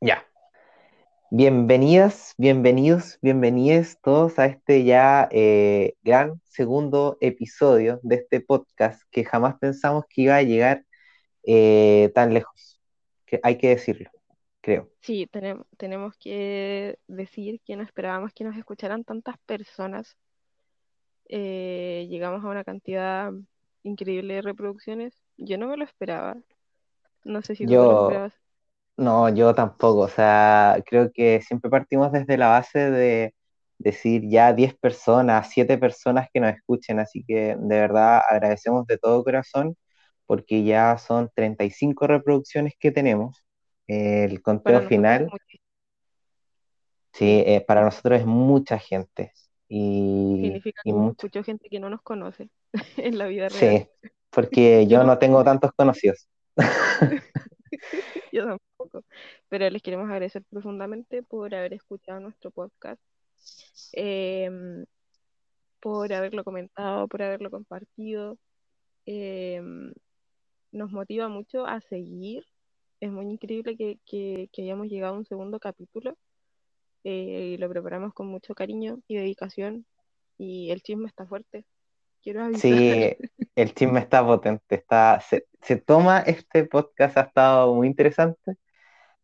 Ya. Bienvenidas, bienvenidos, bienvenidos todos a este ya eh, gran segundo episodio de este podcast que jamás pensamos que iba a llegar eh, tan lejos. Que hay que decirlo, creo. Sí, tenemos, tenemos que decir que no esperábamos que nos escucharan tantas personas. Eh, llegamos a una cantidad increíble de reproducciones. Yo no me lo esperaba. No sé si tú te lo esperabas. No, yo tampoco. O sea, creo que siempre partimos desde la base de decir ya 10 personas, 7 personas que nos escuchen. Así que de verdad agradecemos de todo corazón porque ya son 35 reproducciones que tenemos. El Para conteo final. Sí, eh, para nosotros es mucha gente y, significa y que escuchó gente que no nos conoce en la vida real. sí, porque Yo no, no tengo tantos conocidos. yo tampoco. Pero les queremos agradecer profundamente por haber escuchado nuestro podcast, em, por haberlo comentado, por haberlo compartido. Em, nos motiva mucho a seguir. Es muy increíble que, que, que hayamos llegado a un segundo capítulo eh, y lo preparamos con mucho cariño y dedicación y el chisme está fuerte, quiero avisar. Sí, el chisme está potente, está, se, se toma este podcast, ha estado muy interesante,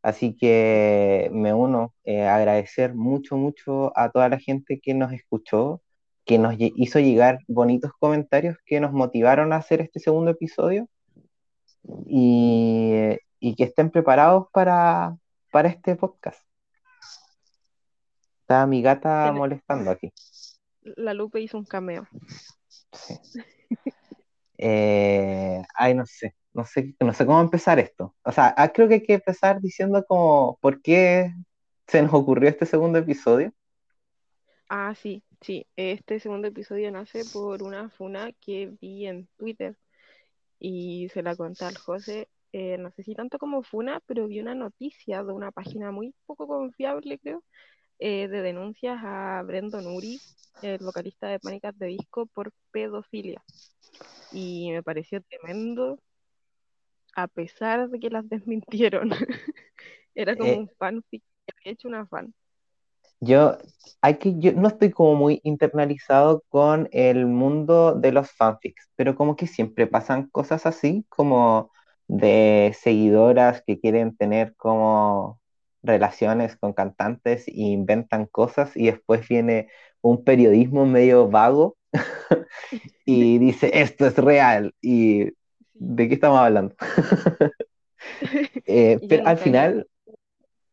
así que me uno eh, a agradecer mucho, mucho a toda la gente que nos escuchó, que nos hizo llegar bonitos comentarios que nos motivaron a hacer este segundo episodio y, y que estén preparados para, para este podcast. Está mi gata molestando aquí. la Lupe hizo un cameo. Sí. Eh, ay, no sé, no sé, no sé cómo empezar esto. O sea, ah, creo que hay que empezar diciendo como por qué se nos ocurrió este segundo episodio. Ah, sí, sí, este segundo episodio nace por una funa que vi en Twitter y se la conté al José. eh, no sé si tanto como funa, pero vi una noticia de una página muy poco confiable, creo, eh, de denuncias a Brendon Uri, el vocalista de Pánicas de Disco, por pedofilia. Y me pareció tremendo, a pesar de que las desmintieron. Era como Eh, un fanfic que había hecho una fan. yo, hay que, yo no estoy como muy internalizado con el mundo de los fanfics, pero como que siempre pasan cosas así, como de seguidoras que quieren tener como relaciones con cantantes e inventan cosas y después viene un periodismo medio vago y dice, esto es real. ¿Y. de qué estamos hablando? Eh, pero al final,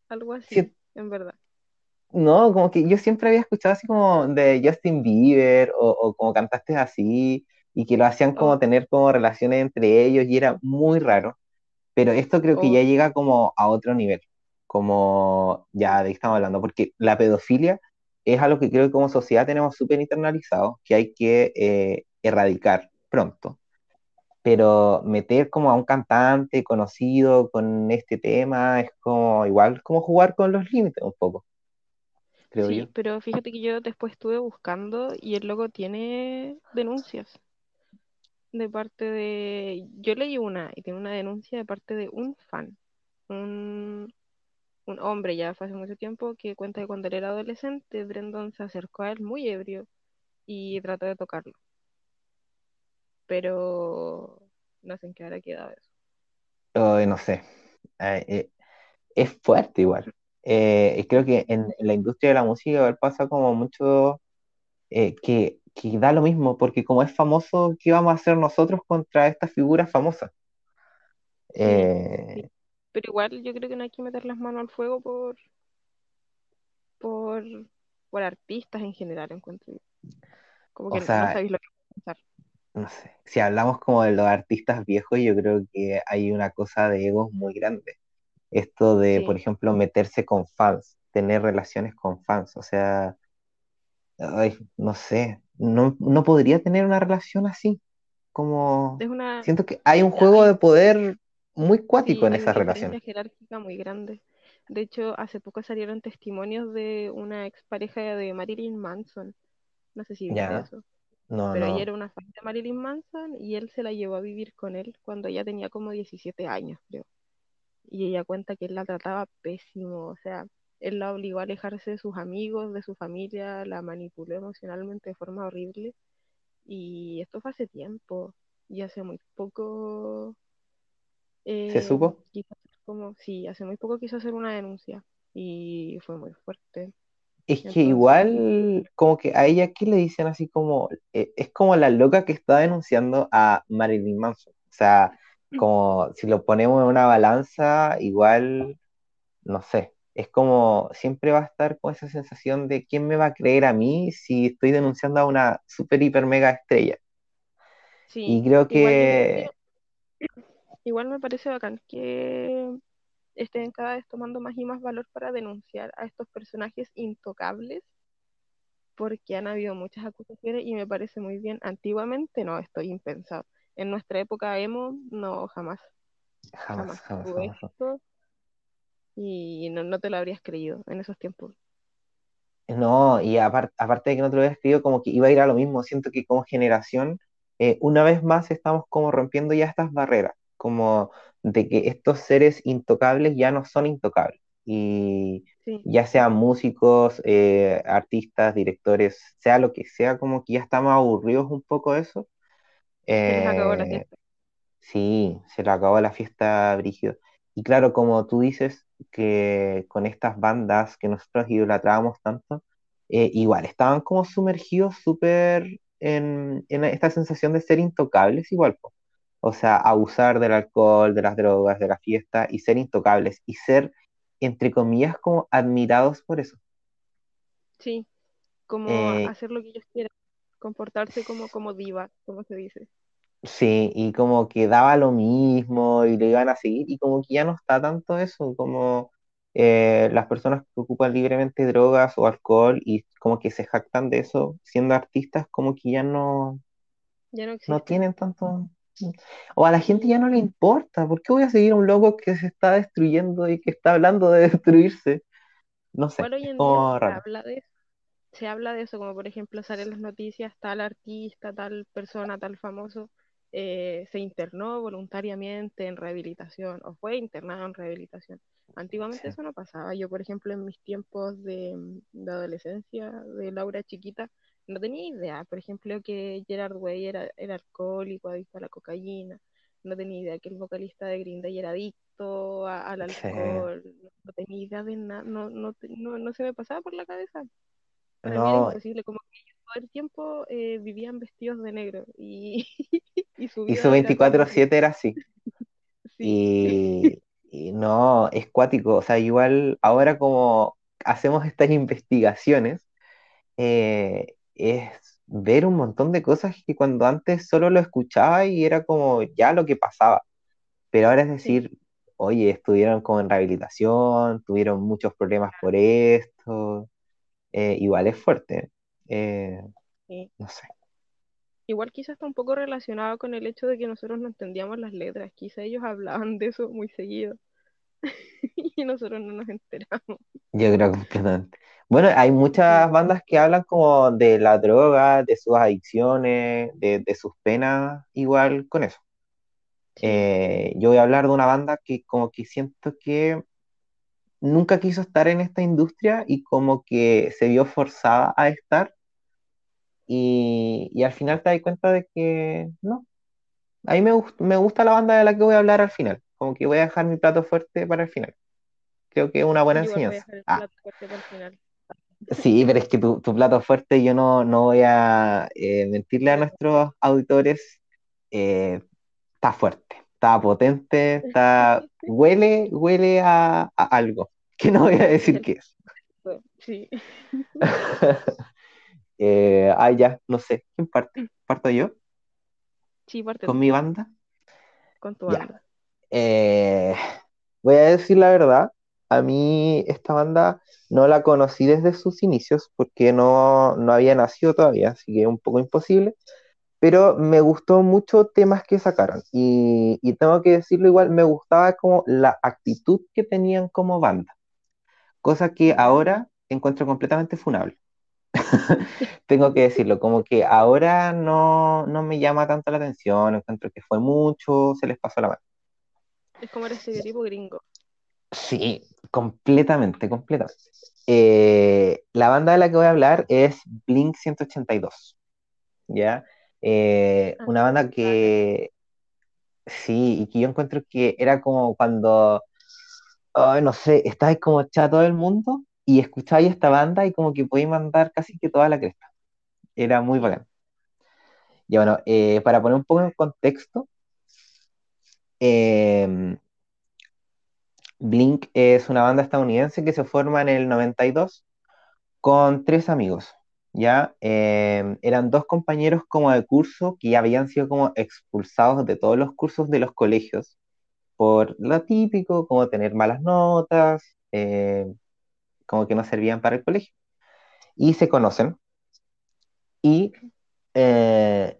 algo así, sí, en verdad. no, como que yo siempre había escuchado así como de Justin Bieber o, o como cantantes así y que lo hacían como Oh, tener como relaciones entre ellos y era muy raro. Pero esto creo que oh, ya llega como a otro nivel, como ya de qué estamos hablando, porque la pedofilia es algo que creo que como sociedad tenemos súper internalizado, que hay que eh, erradicar pronto. Pero meter como a un cantante conocido con este tema es como igual como jugar con los límites un poco, creo sí, pero fíjate que yo después estuve buscando y el logo tiene denuncias de parte de... Yo leí una y tiene una denuncia de parte de un fan, un, un hombre ya hace mucho tiempo que cuenta que cuando él era adolescente, Brendan se acercó a él muy ebrio y trató de tocarlo, pero no sé en qué habrá quedado eso. No sé, Eh, eh, es fuerte igual. Eh, creo que en, en la industria de la música pasa como mucho eh, que, que da lo mismo, porque como es famoso, ¿qué vamos a hacer nosotros contra estas figuras famosas? Sí, sí, pero igual yo creo que no hay que meter las manos al fuego por, por, por artistas en general, encuentro yo. Como o que no sabéis lo que. No sé, si hablamos como de los artistas viejos, yo creo que hay una cosa de egos muy grande. Esto de, por ejemplo, meterse con fans, tener relaciones con fans, o sea, ay, no sé, no, no podría tener una relación así, como es una, siento que hay un juego de poder muy cuático sí, en una esas relaciones. diferencia jerárquica muy grande. De hecho, hace poco salieron testimonios de una expareja de Marilyn Manson. No sé si viste eso. No, Pero ella no, era una fan de Marilyn Manson y él se la llevó a vivir con él cuando ella tenía como 17 años, creo. y ella cuenta que él la trataba pésimo, o sea, él la obligó a alejarse de sus amigos, de su familia, la manipuló emocionalmente de forma horrible. Y esto fue hace tiempo, y hace muy poco. ¿Se eh, supo? quiso como, sí, hace muy poco quiso hacer una denuncia, y fue muy fuerte. Es que igual, como que a ella aquí le dicen así como, eh, es como la loca que está denunciando a Marilyn Manson. O sea, como si lo ponemos en una balanza, igual, no sé, es como siempre va a estar con esa sensación de quién me va a creer a mí si estoy denunciando a una super, hiper, mega estrella. Y sí, creo igual yo creo que, que, igual me parece bacán que estén cada vez tomando más y más valor para denunciar a estos personajes intocables porque han habido muchas acusaciones y me parece muy bien. Antiguamente no, estoy impensado. En nuestra época emo, no, jamás, jamás, jamás jamás, esto y no, no te lo habrías creído en esos tiempos. No, y apar- aparte de que no te lo había escrito, como que iba a ir a lo mismo. Siento que como generación, eh, una vez más estamos como rompiendo ya estas barreras, como de que estos seres intocables ya no son intocables. Y Sí, ya sean músicos, eh, artistas, directores, sea lo que sea, como que ya estamos aburridos un poco de eso. se les acabó la Eh, fiesta. Sí, se le acabó la fiesta brígido. Y claro, como tú dices, que con estas bandas que nosotros idolatrábamos tanto, eh, igual estaban como sumergidos súper en, en esta sensación de ser intocables, igual, po. O sea, abusar del alcohol, de las drogas, de la fiesta y ser intocables y ser, entre comillas, como admirados por eso. Sí, como Eh, hacer lo que ellos quieran, comportarse como, como diva, como se dice. Sí, y como que daba lo mismo y le iban a seguir y como que ya no está tanto eso, como eh, las personas que ocupan libremente drogas o alcohol y como que se jactan de eso siendo artistas, como que ya no, Ya no no tienen tanto... O a la gente ya no le importa, ¿por qué voy a seguir a un loco que se está destruyendo y que está hablando de destruirse? No sé, Igual hoy en día se habla de se habla de eso, como por ejemplo salen las noticias, tal artista, tal persona, tal famoso, eh, se internó voluntariamente en rehabilitación o fue internado en rehabilitación. Antiguamente Sí, eso no pasaba. Yo, por ejemplo, en mis tiempos de, de adolescencia, de Laura chiquita, no tenía idea, por ejemplo, que Gerard Way era, era alcohólico, adicto a la cocaína. No tenía idea que el vocalista de Green Day era adicto a- al sí. alcohol. No tenía idea de nada, no, no, no, no se me pasaba por la cabeza para mí era imposible, como que ellos todo el tiempo eh, vivían vestidos de negro y, y su y su vida era tan veinticuatro feliz. siete era así. Sí, Y, y no, es cuático. O sea, igual ahora como hacemos estas investigaciones, eh, es ver un montón de cosas que cuando antes solo lo escuchaba y era como ya lo que pasaba. Pero ahora es sí, decir, oye, estuvieron como en rehabilitación, tuvieron muchos problemas por esto. eh, igual es fuerte. eh, sí. no sé. Igual quizás está un poco relacionado con el hecho de que nosotros no entendíamos las letras. Quizás ellos hablaban de eso muy seguido y nosotros no nos enteramos. Yo creo completamente. Bueno, hay muchas bandas que hablan como de la droga, de sus adicciones, de, de sus penas, igual con eso. Eh, yo voy a hablar de una banda que como que siento que nunca quiso estar en esta industria y como que se vio forzada a estar y, y al final te das cuenta de que no. A mí me, me gusta la banda de la que voy a hablar al final, como que voy a dejar mi plato fuerte para el final. Creo que es una buena yo igual voy a enseñanza. dejar el Ah, plato fuerte para el final. Sí, pero es que tu, tu plato fuerte yo no, no voy a eh, mentirle a nuestros auditores. eh, está fuerte, está potente, está, huele, huele a, a algo, que no voy a decir qué es. sí, Eh, ah, ya, no sé, ¿quién parte? ¿Parto yo sí, parte con tú, mi banda? con tu Ya. banda. Eh, voy a decir la verdad, a mí esta banda no la conocí desde sus inicios porque no, no había nacido todavía, así que es un poco imposible. pero me gustó mucho temas que sacaron y, y tengo que decirlo igual, me gustaba como la actitud que tenían como banda, cosa que ahora encuentro completamente funable. Tengo que decirlo, como que ahora no, no me llama tanto la atención, encuentro que fue mucho, se les pasó la mano. Es como el estereotipo gringo. Sí, completamente, completamente. Eh, la banda de la que voy a hablar es Blink 182, ¿ya? Eh, Ah, una banda que sí, y que yo encuentro que era como cuando, ay, no sé, estabas como echado todo el mundo y escuchabas esta banda y como que podías mandar casi que toda la cresta. Era muy bacán. Y bueno, eh, para poner un poco en contexto, eh, Blink es una banda estadounidense que se forma en el 92 con tres amigos, ¿ya? Eh, eran dos compañeros como de curso que ya habían sido como expulsados de todos los cursos de los colegios por lo típico, como tener malas notas, eh, como que no servían para el colegio. Y se conocen y eh,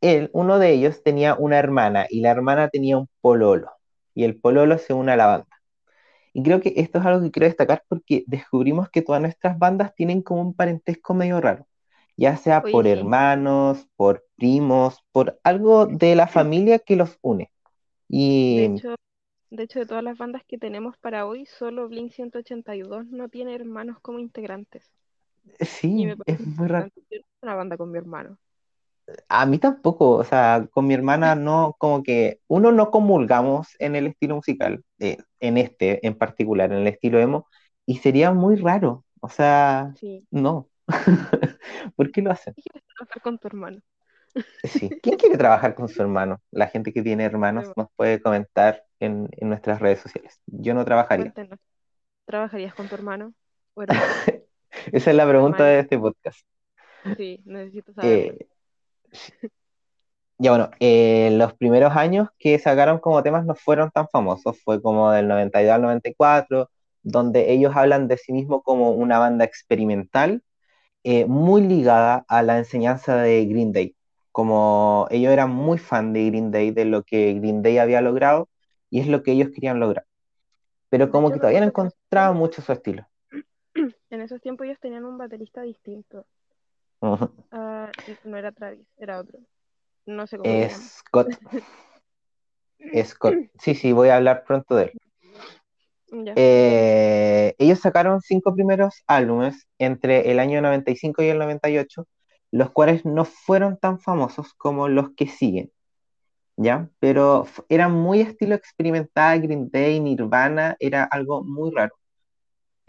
él, uno de ellos tenía una hermana y la hermana tenía un pololo y el pololo se une a la banda. Y creo que esto es algo que quiero destacar porque descubrimos que todas nuestras bandas tienen como un parentesco medio raro, ya sea por sí. hermanos, por primos, por algo de la familia que los une. De Y hecho, de hecho, de todas las bandas que tenemos para hoy, solo Blink 182 no tiene hermanos como integrantes. Y sí, es muy raro. Yo no una banda con mi hermano. A mí tampoco, o sea, con mi hermana no, como que uno no comulgamos en el estilo musical, eh, en este en particular, en el estilo emo, y sería muy raro, o sea, Sí. no. ¿Por qué lo hacen? ¿Qué quieres trabajar con tu hermano? Sí. ¿Quién quiere trabajar con su hermano? La gente que tiene hermanos nos puede comentar en, en nuestras redes sociales. Yo no trabajaría. ¿trabajarías con tu hermano Esa es la pregunta de este podcast. Sí, necesito saberlo. Eh, ya bueno, eh, los primeros años que sacaron como temas no fueron tan famosos, fue como del 92 al 94, donde ellos hablan de sí mismos como una banda experimental, eh, muy ligada a la enseñanza de Green Day. Como ellos eran muy fan de Green Day, de lo que Green Day había logrado, y es lo que ellos querían lograr. Pero como que todavía no recuerdo que en esos encontraba tiempos, mucho su estilo. en esos tiempos ellos tenían un baterista distinto. Ah, no era Travis, era otro. No sé cómo llama. Scott, Scott. Sí, sí, voy a hablar pronto de él. Eh, ellos sacaron cinco primeros álbumes entre el año 95 y el 98, los cuales no fueron tan famosos como los que siguen, ¿ya? Pero eran muy estilo experimental, Green Day, Nirvana, era algo muy raro.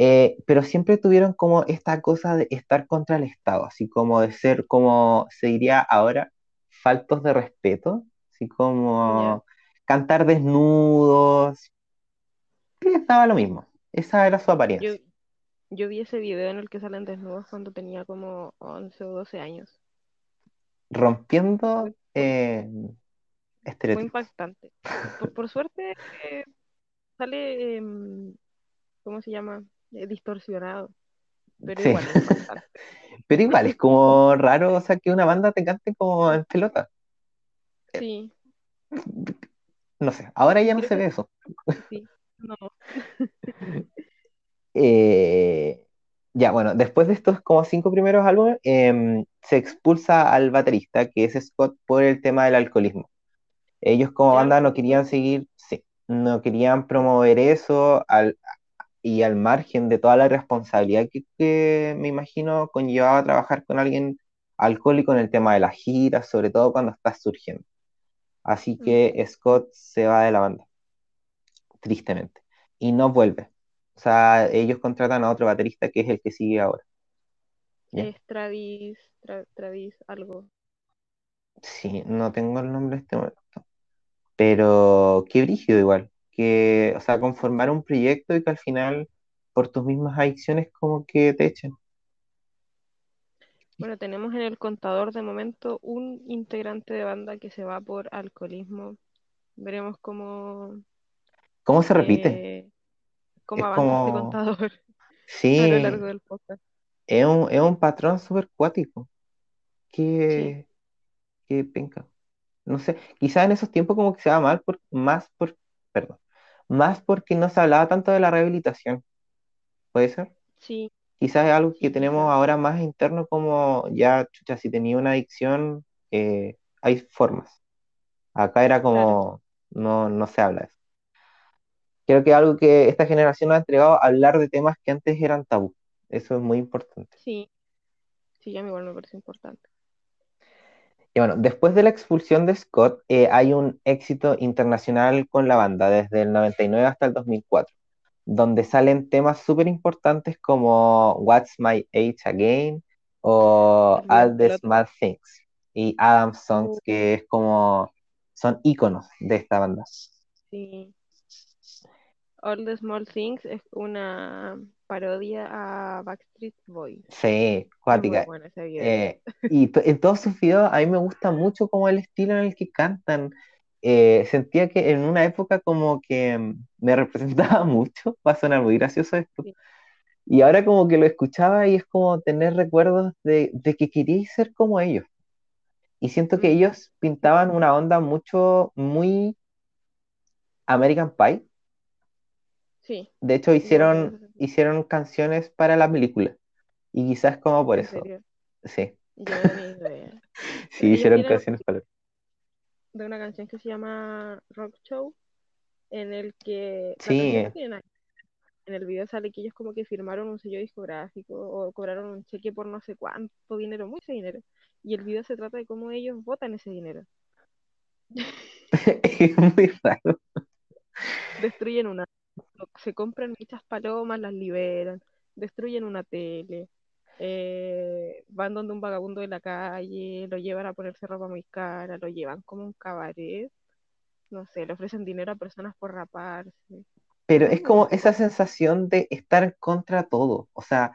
Eh, pero siempre tuvieron como esta cosa de estar contra el Estado, así como de ser, como se diría ahora, faltos de respeto, así como cantar desnudos, que daba lo mismo. Esa era su apariencia. yo vi ese video en el que salen desnudos cuando tenía como 11 o 12 años. Rompiendo eh, estereotipos. impactante. Por, por suerte eh, sale, em, ¿cómo se llama? Eh, distorsionado, pero Sí, igual es pero igual es como raro, o sea, que una banda te cante como en pelota. Sí, No sé, ahora ya no creo se que ve eso. sí. No, Eh, ya, bueno, después de estos como cinco primeros álbumes, em, se expulsa al baterista, que es Scott, por el tema del alcoholismo. Ellos como banda no querían seguir, sí, no querían promover eso al, y al margen de toda la responsabilidad que, que me imagino conllevaba trabajar con alguien alcohólico en el tema de las giras, sobre todo cuando estás surgiendo. Así que. Scott se va de la banda, tristemente, y no vuelve. O sea, ellos contratan a otro baterista que es el que sigue ahora. ¿Ya? Es Travis, Tra- Travis algo. Sí, no tengo el nombre de este momento. Pero qué brígido igual. Que, o sea, conformar un proyecto y que al final, por tus mismas adicciones, como que te echen. Bueno, tenemos en el contador de momento un integrante de banda que se va por alcoholismo. Veremos cómo, ¿Cómo se repite? eh, cómo Es avanza este como, contador a lo sí, largo del podcast. es un, es un patrón súper cuático. Sí, Qué, qué penca. No sé, quizás en esos tiempos como que se va mal, por, más por, perdón, más porque no se hablaba tanto de la rehabilitación. ¿Puede ser? sí, Quizás es algo que tenemos ahora más interno como ya, chucha, si tenía una adicción, eh, hay formas. Acá era Claro. como, no, no se habla de eso. Creo que algo que esta generación nos ha entregado, hablar de temas que antes eran tabú. Eso es muy importante. Sí, sí, a mí igual me parece importante. Y bueno, después de la expulsión de Scott, eh, hay un éxito internacional con la banda desde el 99 hasta el 2004, donde salen temas súper importantes como What's My Age Again o All the. Small Things y Adam Songs, Uh. que es como son íconos de esta banda. Sí. All the Small Things es una parodia a Backstreet Boys. Sí, cuática. Eh, y en todos sus videos a mí me gusta mucho como el estilo en el que cantan. Eh, sentía que en una época como que mm, me representaba mucho, va a sonar muy gracioso esto. Sí. Y ahora como que lo escuchaba y es como tener recuerdos de, de que quería ser como ellos. Y siento que Mm. ellos pintaban una onda mucho, muy American Pie. Sí, De hecho, hicieron, hicieron canciones para la película. Y quizás como por eso. serio. Sí, Yo no sí, hicieron canciones para De una canción que se llama Rock Show, en el que Sí, no. En el video sale que ellos como que firmaron un sello discográfico o cobraron un cheque por no sé cuánto dinero, mucho dinero. Y el video se trata de cómo ellos votan ese dinero. Es muy raro. Destruyen una, se compran muchas palomas, las liberan, destruyen una tele, eh, van donde un vagabundo de la calle, lo llevan a ponerse ropa muy cara, lo llevan como un cabaret, no sé, le ofrecen dinero a personas por raparse. Pero es como esa sensación de estar contra todo. O sea,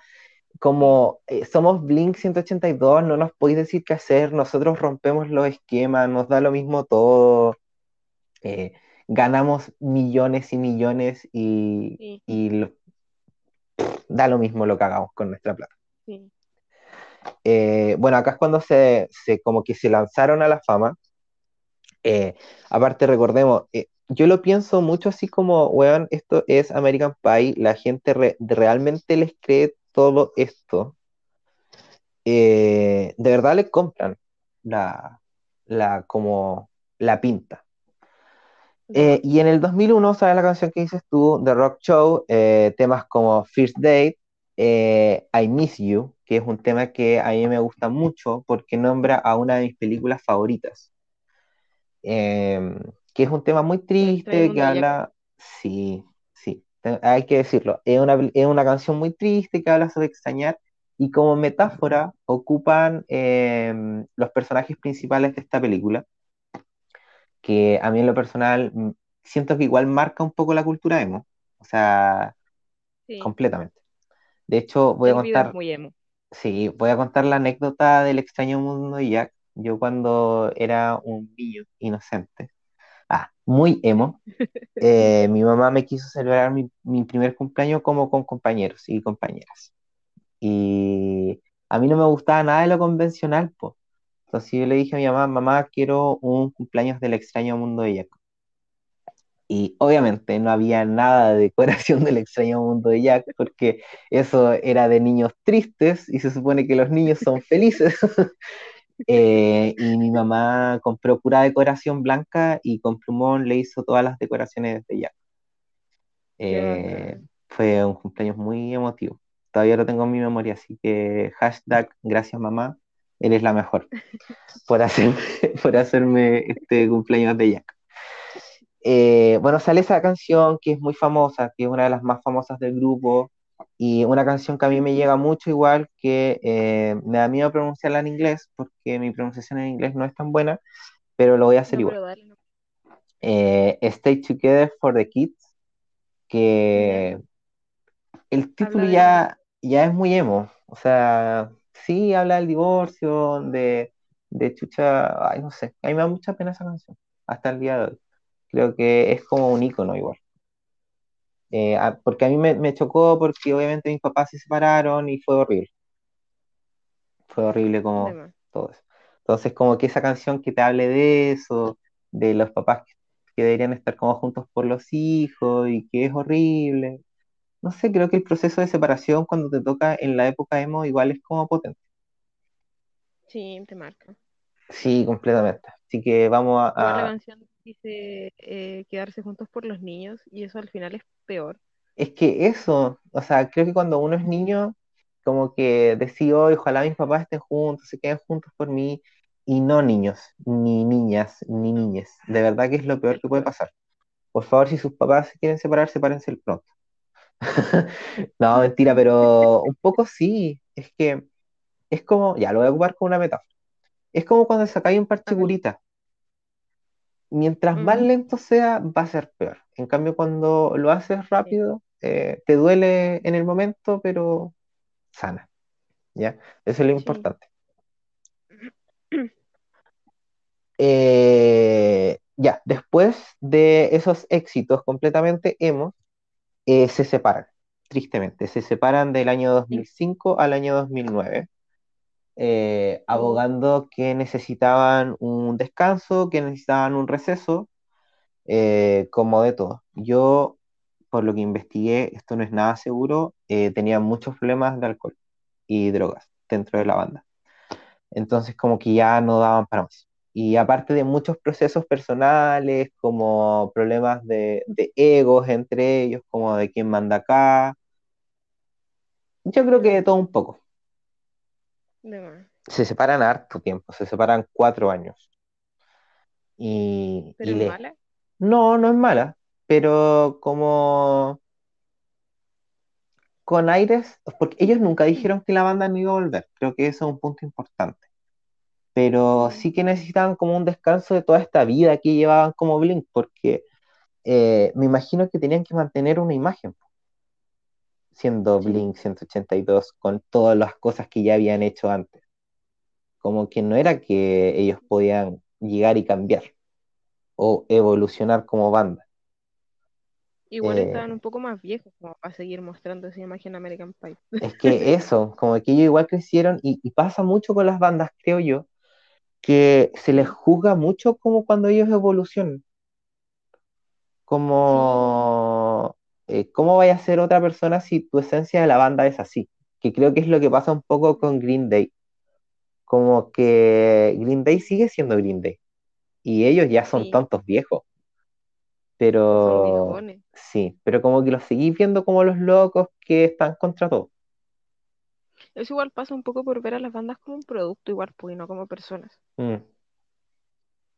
como eh, somos Blink 182, no nos podéis decir qué hacer, nosotros rompemos los esquemas, nos da lo mismo todo. eh, ganamos millones y millones y, Sí. y lo- da lo mismo lo que hagamos con nuestra plata. Sí, Eh, bueno, acá es cuando se, se como que se lanzaron a la fama. Eh, aparte, recordemos, eh, yo lo pienso mucho así como, weón, esto es American Pie, la gente re- realmente les cree todo esto. De verdad les compran la, la, como la pinta. Eh, y en el 2001 sale la canción que dices tú, The Rock Show, eh, temas como First Date, eh, I Miss You, que es un tema que a mí me gusta mucho porque nombra a una de mis películas favoritas. Eh, que es un tema muy triste, que habla, sí, sí, hay que decirlo, es una, es una canción muy triste que habla sobre extrañar y como metáfora ocupan eh, los personajes principales de esta película que a mí en lo personal mm, siento que igual marca un poco la cultura emo, o sea, Sí, completamente. De hecho, voy a el es contar, muy emo. sí, voy a contar la anécdota del extraño mundo de Jack. Yo cuando era un niño inocente, ah, muy emo, eh, mi mamá me quiso celebrar mi, mi primer cumpleaños como con compañeros y compañeras. Y a mí no me gustaba nada de lo convencional, pues. Entonces yo le dije a mi mamá, mamá, quiero un cumpleaños del extraño mundo de Jack. Y obviamente no había nada de decoración del extraño mundo de Jack, porque eso era de niños tristes y se supone que los niños son felices. Eh, y mi mamá compró pura decoración blanca y con plumón le hizo todas las decoraciones de Jack. Eh, fue un cumpleaños muy emotivo. Todavía lo tengo en mi memoria, así que hashtag gracias mamá, eres la mejor por hacerme, por hacerme este cumpleaños de Jack. Eh, bueno, sale esa canción que es muy famosa, que es una de las más famosas del grupo, y una canción que a mí me llega mucho igual, que eh, me da miedo pronunciarla en inglés, porque mi pronunciación en inglés no es tan buena, pero lo voy a hacer No, igual. no. Eh, Stay Together for the Kids, que el título Habla de- ya, ya es muy emo, o sea, sí habla del divorcio, de, de chucha, ay, no sé, a mí me da mucha pena esa canción, hasta el día de hoy. Creo que es como un icono igual. Eh, a- porque a mí me, me chocó porque obviamente mis papás se separaron y fue horrible. Fue horrible como todo eso. Entonces, como que esa canción que te hable de eso, de los papás que, que deberían estar como juntos por los hijos y que es horrible. No sé, creo que el proceso de separación cuando te toca en la época emo igual es como potente. Sí, te marca. Sí, completamente. Así que vamos a, la canción dice eh, quedarse juntos por los niños y eso al final es peor. Es que eso, o sea, creo que cuando uno es niño, como que decía, "Ay, ojalá mis papás estén juntos, se queden juntos por mí, y no niños, ni niñas, ni No, niñes. De verdad que es lo peor que puede pasar. Por favor, si sus papás se quieren separar, sepárense pronto. No, mentira, pero un poco sí. Es que es como, ya lo voy a ocupar como una metáfora. Es como cuando sacáis un A ver. parchecurita. Mientras más lento sea, va a ser peor. En cambio, cuando lo haces rápido, eh, te duele en el momento, pero sana. ¿Ya? Eso es lo importante. Eh, ya, después de esos éxitos completamente emo, eh, se separan, tristemente. Se separan del año Y, 2005 al año 2009, eh, oh, abogando que necesitaban un descanso, que necesitaban un receso, eh, como de todo. Yo, por lo que investigué, esto no es nada seguro, eh, tenía muchos problemas de alcohol y drogas dentro de la banda. Entonces como que ya no daban para más. Y aparte de muchos procesos personales, como problemas de, de egos entre ellos, como de quién manda acá, yo creo que de todo un poco. de más. Se separan harto tiempo, se separan cuatro años. Y, Pero y es le... mala. No, no es mala, pero como con aires, porque ellos nunca dijeron que la banda no iba a volver, creo que eso es un punto importante. Pero sí que necesitaban como un descanso de toda esta vida que llevaban como Blink, porque eh, me imagino que tenían que mantener una imagen, siendo sí. Blink 182, con todas las cosas que ya habían hecho antes. Como que no era que ellos podían llegar y cambiar o evolucionar como banda. Igual estaban Eh, un poco más viejos como para seguir mostrando esa imagen American Pie. es que eso, como que ellos igual crecieron y, y pasa mucho con las bandas, creo yo, que se les juzga mucho como cuando ellos evolucionan, como eh, cómo vaya a ser otra persona si tu esencia de la banda es así, que creo que es lo que pasa un poco con Green Day. Como que Green Day sigue siendo Green Day. Y ellos ya son sí, tontos viejos, pero sí, pero como que los seguís viendo como los locos que están contra todo. Eso igual pasa un poco por ver a las bandas como un producto igual, pues, y no como personas. Mm.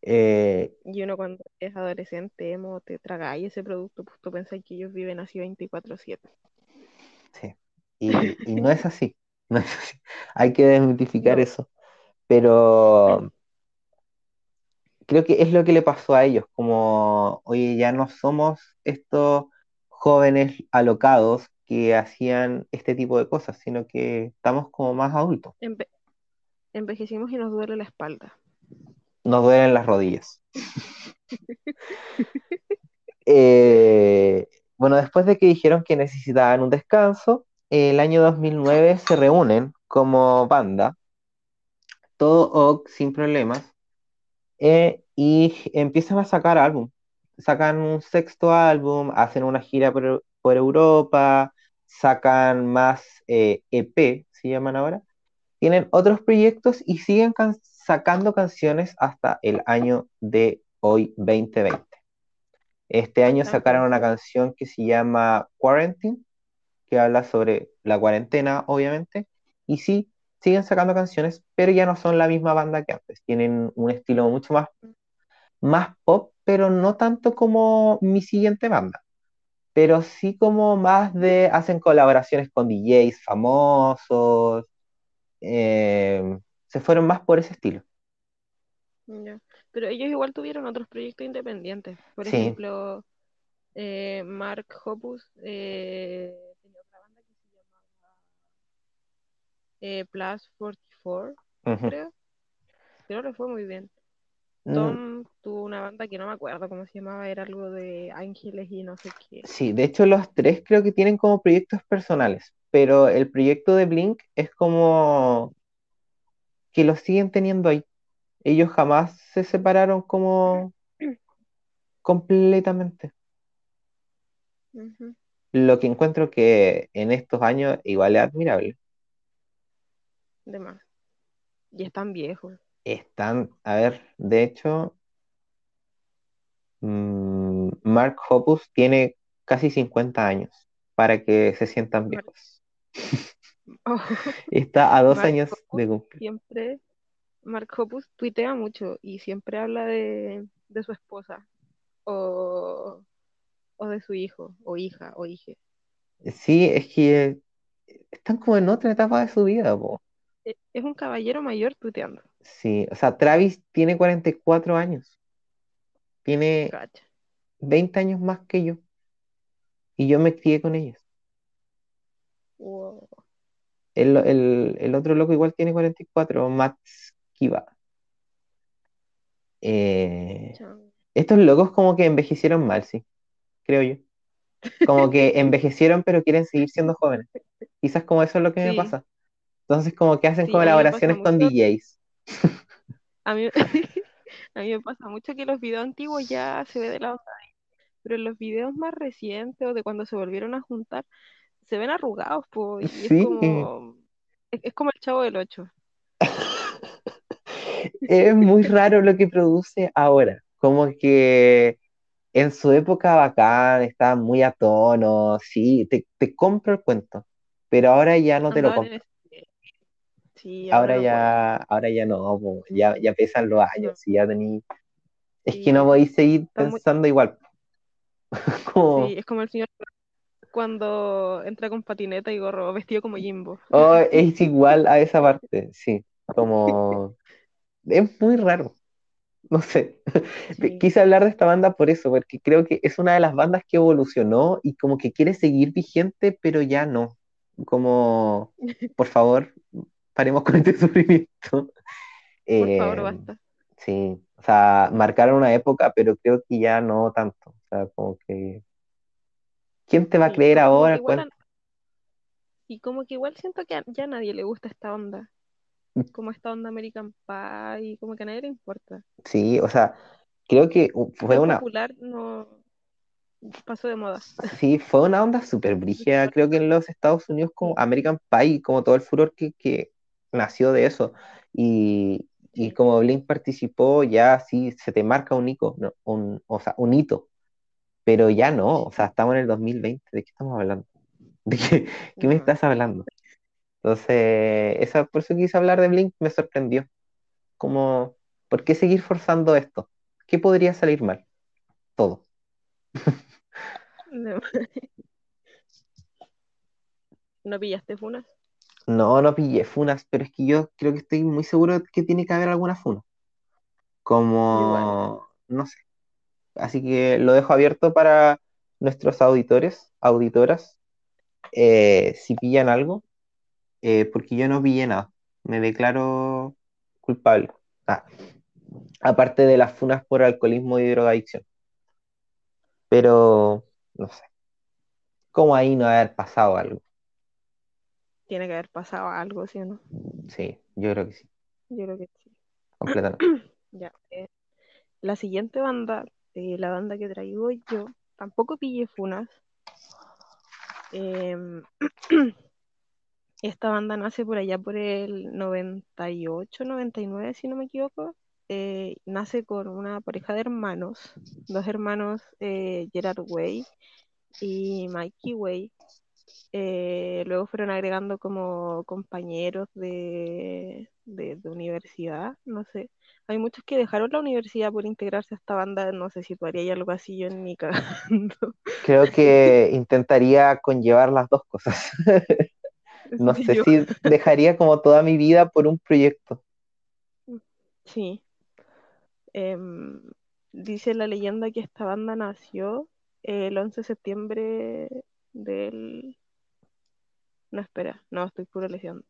Eh, Y uno cuando es adolescente, emo, te tragáis ese producto, pues tú pensás que ellos viven así 24/7. sí, y, y no es así, no es así. Hay que desmitificar No. eso, pero creo que es lo que le pasó a ellos, como, oye, ya no somos estos jóvenes alocados que hacían este tipo de cosas, sino que estamos como más adultos. Enve- envejecimos y nos duele la espalda. Nos duelen las rodillas. Eh, bueno, después de que dijeron que necesitaban un descanso, el año 2009 se reúnen como banda, todo ok, sin problemas, eh, y empiezan a sacar álbum. Sacan un sexto álbum, hacen una gira por, por Europa, sacan más eh, EP, se llaman ahora. Tienen otros proyectos y siguen can- sacando canciones hasta el año de hoy, 2020. Este año Tan sacaron una canción que se llama Quarantine, que habla sobre la cuarentena, obviamente. Y sí, siguen sacando canciones, pero ya no son la misma banda que antes. Tienen un estilo mucho más, más pop, pero no tanto como mi siguiente banda. Pero sí como más de, hacen colaboraciones con DJs famosos. eh, se fueron más por ese estilo. Ya. Pero ellos igual tuvieron otros proyectos independientes. Por Sí. ejemplo, eh, Mark Hoppus eh, tenía otra banda que se llamaba eh, Plus 44, ujú. creo. Creo que le fue muy bien. Mm, Tom tuvo una banda que no me acuerdo cómo se llamaba, era algo de Ángeles y no sé qué. Sí, de hecho los tres creo que tienen como proyectos personales, pero el proyecto de Blink es como que los siguen teniendo ahí. Ellos jamás se separaron como completamente. Lo que encuentro que en estos años igual es admirable. de más. Y están viejos. Están, a ver, de hecho, Mm, Mark Hoppus tiene casi 50 años para que se sientan viejos. oh, Está a dos Mark años Hoppus de cumplir. siempre, Mark Hoppus tuitea mucho y siempre habla de, de su esposa o, o de su hijo o hija o hije. Sí, es que están como en otra etapa de su vida, po. E- Es un caballero mayor tuiteando. Sí, o sea, Travis tiene 44 años, tiene Cacha. 20 años más que yo y yo me crié con ellos. Wow. El, el- el otro loco igual tiene 44, Matt Skiba. Eh, estos locos como que envejecieron mal, sí, creo yo. Como que envejecieron pero quieren seguir siendo jóvenes. Quizás como eso es lo que me pasa. Entonces como que hacen sí, colaboraciones con. DJs. A mí, a mí me pasa mucho que los videos antiguos ya se ve de la onda, pero en los videos más recientes o de cuando se volvieron a juntar, se ven arrugados, po, y es como, es, es como el Chavo del Ocho. es muy raro lo que produce ahora. Como que en su época bacán, estaba muy a tono, sí, te, te compro el cuento, pero ahora ya no te lo compro. Sí, ahora ya, ahora ya no, ya, ya pesan los años, No, y ya tení... Es que no sí, podéis seguir está muy, pensando igual. Como, sí, es como el señor cuando entra con patineta y gorro, vestido como Jimbo. oh, es igual a esa parte, sí, como, es muy raro, no sé. Sí, Quise hablar de esta banda por eso, porque creo que es una de las bandas que evolucionó y como que quiere seguir vigente, pero ya no. Como, por favor, paremos con este sufrimiento. por favor, Eh, basta. sí, o sea, marcaron una época, pero creo que ya no tanto. O sea, como que, ¿quién te va a creer como ahora igual, y como que igual siento que ya a nadie le gusta esta onda, como esta onda American Pie, como que a nadie le importa. Sí, o sea, creo que fue una, popular no pasó de moda. sí, fue una onda súper brígida, creo que en los Estados Unidos como American Pie, como todo el furor que, que nació de eso. Y, y como Blink participó, ya sí se te marca un hito, ¿no? Un, o sea, un hito, pero ya no, o sea, estamos en el 2020, ¿de qué estamos hablando? ¿De qué, qué me estás hablando? Entonces, esa, por eso quise hablar de Blink, me sorprendió. Como, ¿por qué seguir forzando esto? ¿Qué podría salir mal? Todo. No, ¿no pillaste funas? No, no pillé funas, pero es que yo creo que estoy muy seguro que tiene que haber alguna funa. Como, no sé. Así que lo dejo abierto para nuestros auditores, auditoras, eh, si pillan algo, eh, porque yo no pillé nada. Me declaro culpable. Ah, aparte de las funas por alcoholismo y drogadicción. Pero, no sé. ¿Cómo ahí no haber pasado algo? Tiene que haber pasado algo, ¿sí o no? Sí, yo creo que sí, Yo creo que sí. completamente. Ya. eh, La siguiente banda, eh, la banda que traigo yo, tampoco pillé funas. Em, esta banda nace por allá por el 98, 99, si no me equivoco. Eh, nace con una pareja de hermanos, dos hermanos, eh, Gerard Way y Mikey Way. Eh, luego fueron agregando como compañeros de, de, de universidad, no sé. Hay muchos que dejaron la universidad por integrarse a esta banda, no sé si tú harías algo así yo ni cagando. Creo que intentaría conllevar las dos cosas. No sé Yo, si dejaría como toda mi vida por un proyecto. sí. Em, dice la leyenda que esta banda nació el 11 de septiembre del... No, espera, no, estoy puro leyendo.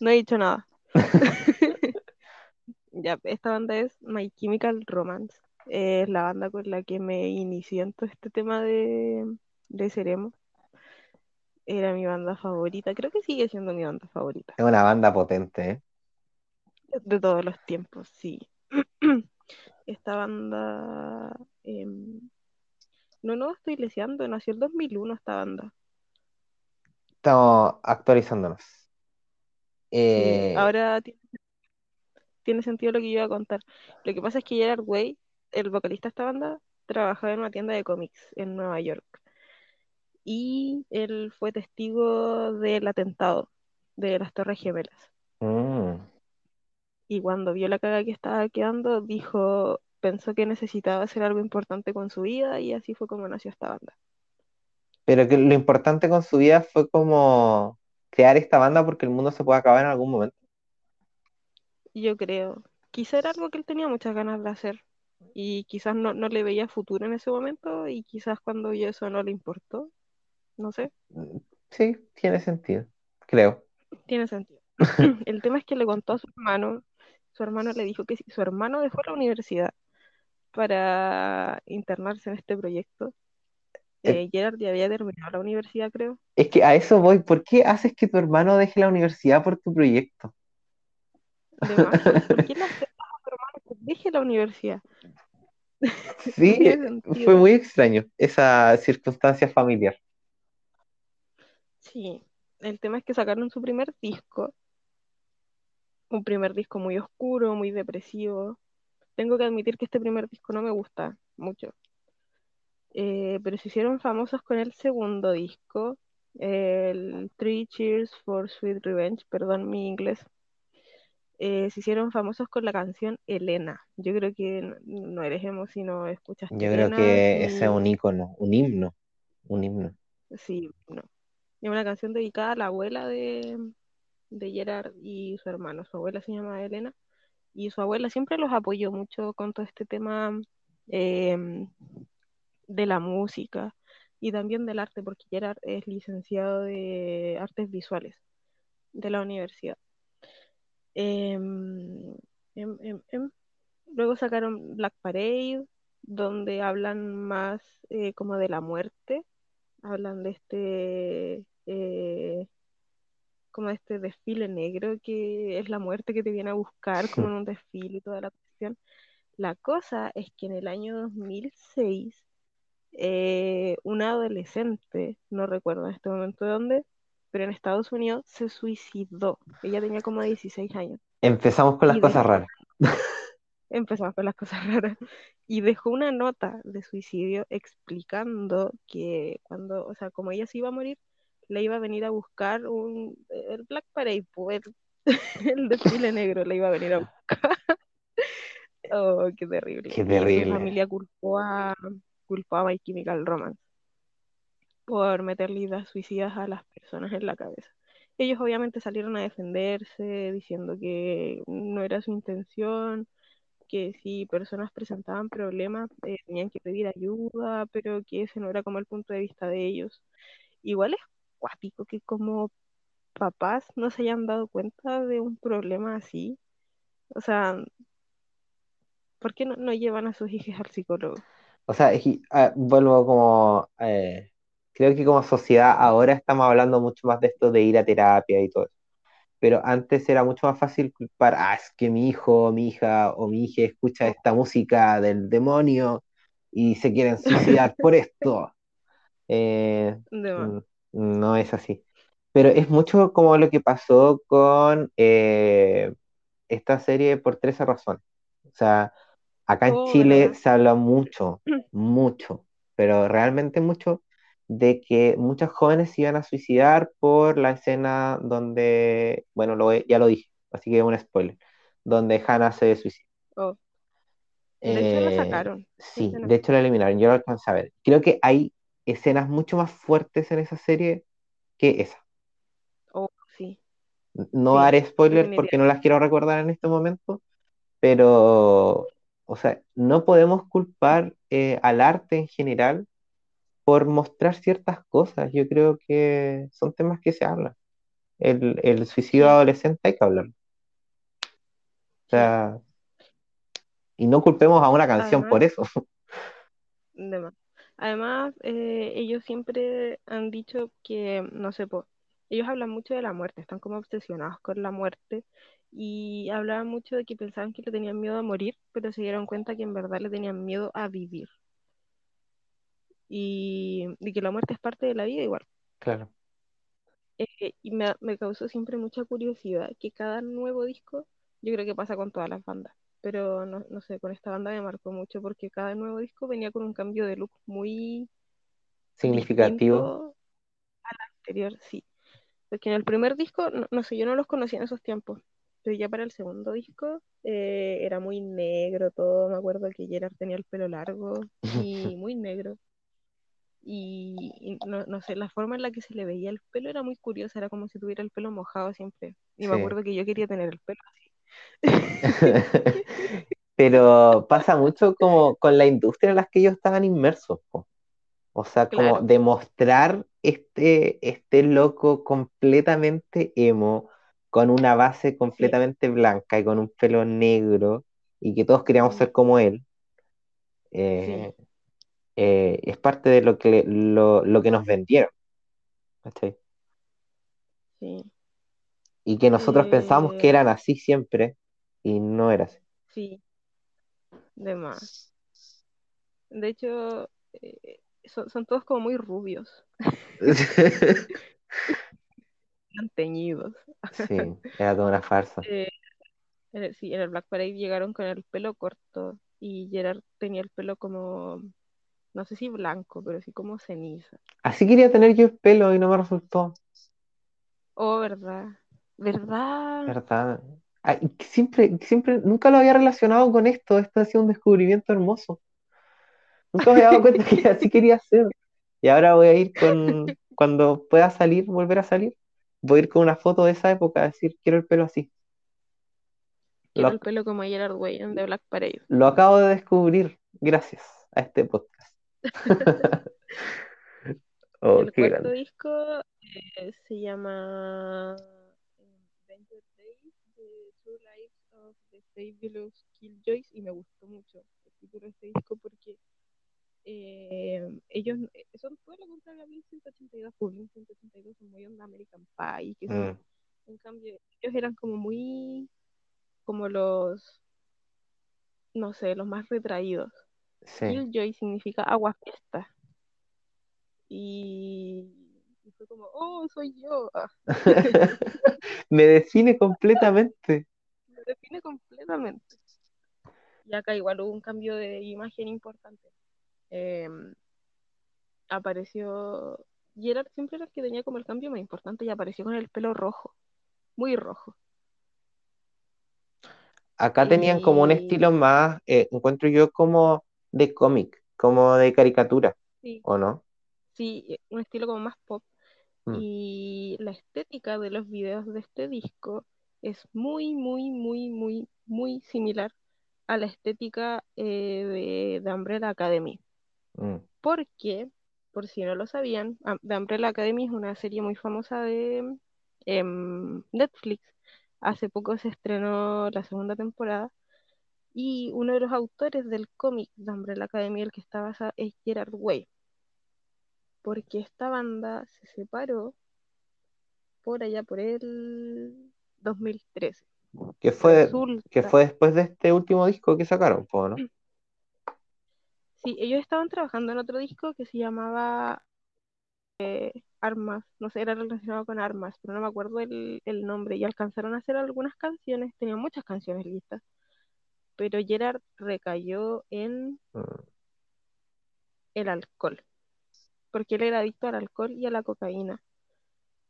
No he dicho nada. Ya, esta banda es My Chemical Romance. Es la banda con la que me inicié en todo este tema de, de Ceremo. Era mi banda favorita. Creo que sigue siendo mi banda favorita. Es una banda potente, ¿eh? De todos los tiempos, sí. Esta banda... em, no, no estoy leseando. Nació el 2001 esta banda. Estamos actualizándonos. Eh, ahora ti- tiene sentido lo que yo iba a contar. Lo que pasa es que Gerard Way, el vocalista de esta banda, trabajaba en una tienda de cómics en Nueva York. Y él fue testigo del atentado de las Torres Gemelas. Mm. Y cuando vio la caga que estaba quedando, dijo, pensó que necesitaba hacer algo importante con su vida y así fue como nació esta banda. Pero que lo importante con su vida fue como crear esta banda porque el mundo se puede acabar en algún momento. Yo creo. Quizá era algo que él tenía muchas ganas de hacer. Y quizás no, no le veía futuro en ese momento y quizás cuando vio eso no le importó. No sé, Sí, tiene sentido, creo. tiene sentido. El tema es que le contó a su hermano, su hermano le dijo que si su hermano dejó la universidad para internarse en este proyecto, Eh, eh, Gerard ya había terminado la universidad, creo. Es que a eso voy. ¿Por qué haces que tu hermano deje la universidad por tu proyecto? ¿por, por qué le aceptas a tu hermano que deje la universidad? No Sí, eh, fue muy extraño esa circunstancia familiar. Sí, el tema es que sacaron su primer disco, un primer disco muy oscuro, muy depresivo. Tengo que admitir que este primer disco no me gusta mucho, Eh, pero se hicieron famosos con el segundo disco, el Three Cheers for Sweet Revenge, perdón mi inglés. Eh, se hicieron famosos con la canción Elena. Yo creo que no eres emo si no escuchaste Yo creo Elena que ese es un y ícono, un himno, un himno. sí, no. Es una canción dedicada a la abuela de, de Gerard y su hermano. Su abuela se llama Elena y su abuela siempre los apoyó mucho con todo este tema em, de la música y también del arte, porque Gerard es licenciado de artes visuales de la universidad. Em, em, em, em. Luego sacaron Black Parade, donde hablan más eh, como de la muerte, hablan de este eh, como de este desfile negro que es la muerte que te viene a buscar como en un desfile y toda la cuestión. La cosa es que en el año 2006 eh, una adolescente, no recuerdo en este momento de dónde, pero en Estados Unidos se suicidó. Ella tenía como 16 años Empezamos con las cosas raras. empezamos con las cosas raras, y dejó una nota de suicidio explicando que cuando, o sea, como ella se iba a morir, le iba a venir a buscar un, el Black Parade, pues, el, el desfile negro le iba a venir a buscar. Oh, qué terrible. Qué Y su terrible. familia culpó a, culpó a My Chemical Romance por meterle ideas suicidas a las personas en la cabeza. Ellos obviamente salieron a defenderse diciendo que no era su intención, que si personas presentaban problemas eh, tenían que pedir ayuda, pero que ese no era como el punto de vista de ellos. Igual es cuático que como papás no se hayan dado cuenta de un problema así. O sea, ¿por qué no, no llevan a sus hijos al psicólogo? O sea, ah, vuelvo como, eh, creo que como sociedad ahora estamos hablando mucho más de esto de ir a terapia y todo eso. Pero antes era mucho más fácil culpar, ah, es que mi hijo, mi hija o mi hija escucha esta música del demonio y se quieren suicidar por esto. Eh, mm, no es así. Pero es mucho como lo que pasó con eh, esta serie por tres razones. O sea, acá en Oh, Chile se habla mucho, mucho, pero realmente mucho, de que muchos jóvenes se iban a suicidar por la escena donde, bueno, lo, ya lo dije, así que es un spoiler, donde Hannah se suicida. Oh, de hecho la Eh, sacaron. sí, de hecho la eliminaron, yo lo alcancé a ver. Creo que hay escenas mucho más fuertes en esa serie que esa. Oh, sí, No sí, haré spoiler porque no las quiero recordar en este momento, pero, o sea, no podemos culpar eh, al arte en general por mostrar ciertas cosas. Yo creo que son temas que se hablan. El, el suicidio adolescente hay que hablarlo. O sea, y no culpemos a una canción por eso. de más. Además, eh, ellos siempre han dicho que, no sé, po, ellos hablan mucho de la muerte, están como obsesionados con la muerte y hablaban mucho de que pensaban que le tenían miedo a morir, pero se dieron cuenta que en verdad le tenían miedo a vivir y, y que la muerte es parte de la vida igual. Claro. Eh, y me, me causó siempre mucha curiosidad que cada nuevo disco, yo creo que pasa con todas las bandas, pero no, no sé, con esta banda me marcó mucho porque cada nuevo disco venía con un cambio de look muy Significativo. al anterior, sí. Porque en el primer disco, no, no sé, yo no los conocía en esos tiempos, pero ya para el segundo disco eh, era muy negro todo, me acuerdo que Gerard tenía el pelo largo y muy negro. Y, y no, no sé, la forma en la que se le veía el pelo era muy curiosa, era como si tuviera el pelo mojado siempre. Y me Sí. acuerdo que yo quería tener el pelo así. Pero pasa mucho como con la industria en la que ellos estaban inmersos, po. O sea, como Claro, demostrar este, este loco completamente emo, con una base sí. completamente blanca y con un pelo negro, y que todos queríamos ser como él, Sí, eh, eh, es parte de lo que, lo, lo que nos vendieron, sí. Y que nosotros pensábamos que Eh, eran así siempre, y no era así. sí, de más. De hecho, son, son todos como muy rubios, están teñidos. Sí, era toda una farsa. Eh, sí, en el Black Parade llegaron con el pelo corto y Gerard tenía el pelo como, no sé si blanco, pero sí como ceniza. Así quería tener yo el pelo y no me resultó, Oh, ¿verdad? ¿Verdad? ¿verdad? Ay, siempre, siempre, nunca lo había relacionado con esto. Esto ha sido un descubrimiento hermoso. Nunca me había dado cuenta que así quería ser. Y ahora voy a ir con, cuando pueda salir, volver a salir, voy a ir con una foto de esa época, a decir, quiero el pelo así. Quiero Lo, el pelo como Gerard Way en The Black Parade. lo acabo de descubrir gracias a este podcast. Oh, el qué cuarto grande. disco eh, se llama Danger Days, The True Lives of the Fabulous Killjoys, y me gustó mucho el título de este disco porque eh, ellos eh, son todo lo contrario a 1182, pues 1182 son muy onda American Pie, sé yo. Mm, En cambio, ellos eran como muy, como los, no sé, los más retraídos. sí. Killjoy significa agua fiesta. Y, y fue como, oh, soy yo. Ah, Me define completamente. me define completamente. Y acá igual hubo un cambio de imagen importante. Eh, apareció. Gerard siempre era el que tenía como el cambio más importante y apareció con el pelo rojo, muy rojo. Acá tenían como un estilo más, eh, encuentro yo, como de cómic, como de caricatura, sí, ¿o no? sí, un estilo como más pop. Mm, Y la estética de los videos de este disco es muy, muy, muy, muy, muy similar a la estética eh, de, de Umbrella Academy. Mm, Porque, por si no lo sabían, The Umbrella Academy es una serie muy famosa de em, Netflix. Hace poco se estrenó la segunda temporada y uno de los autores del cómic de Umbrella Academy, el que está basado, es Gerard Way. Porque esta banda se separó por allá por el 2013. Que fue, que fue después de este último disco que sacaron, ¿no? sí, ellos estaban trabajando en otro disco que se llamaba eh, Armas, no sé, era relacionado con armas, pero no me acuerdo el, el nombre, y alcanzaron a hacer algunas canciones, tenían muchas canciones listas, pero Gerard recayó en Mm, el alcohol, porque él era adicto al alcohol y a la cocaína,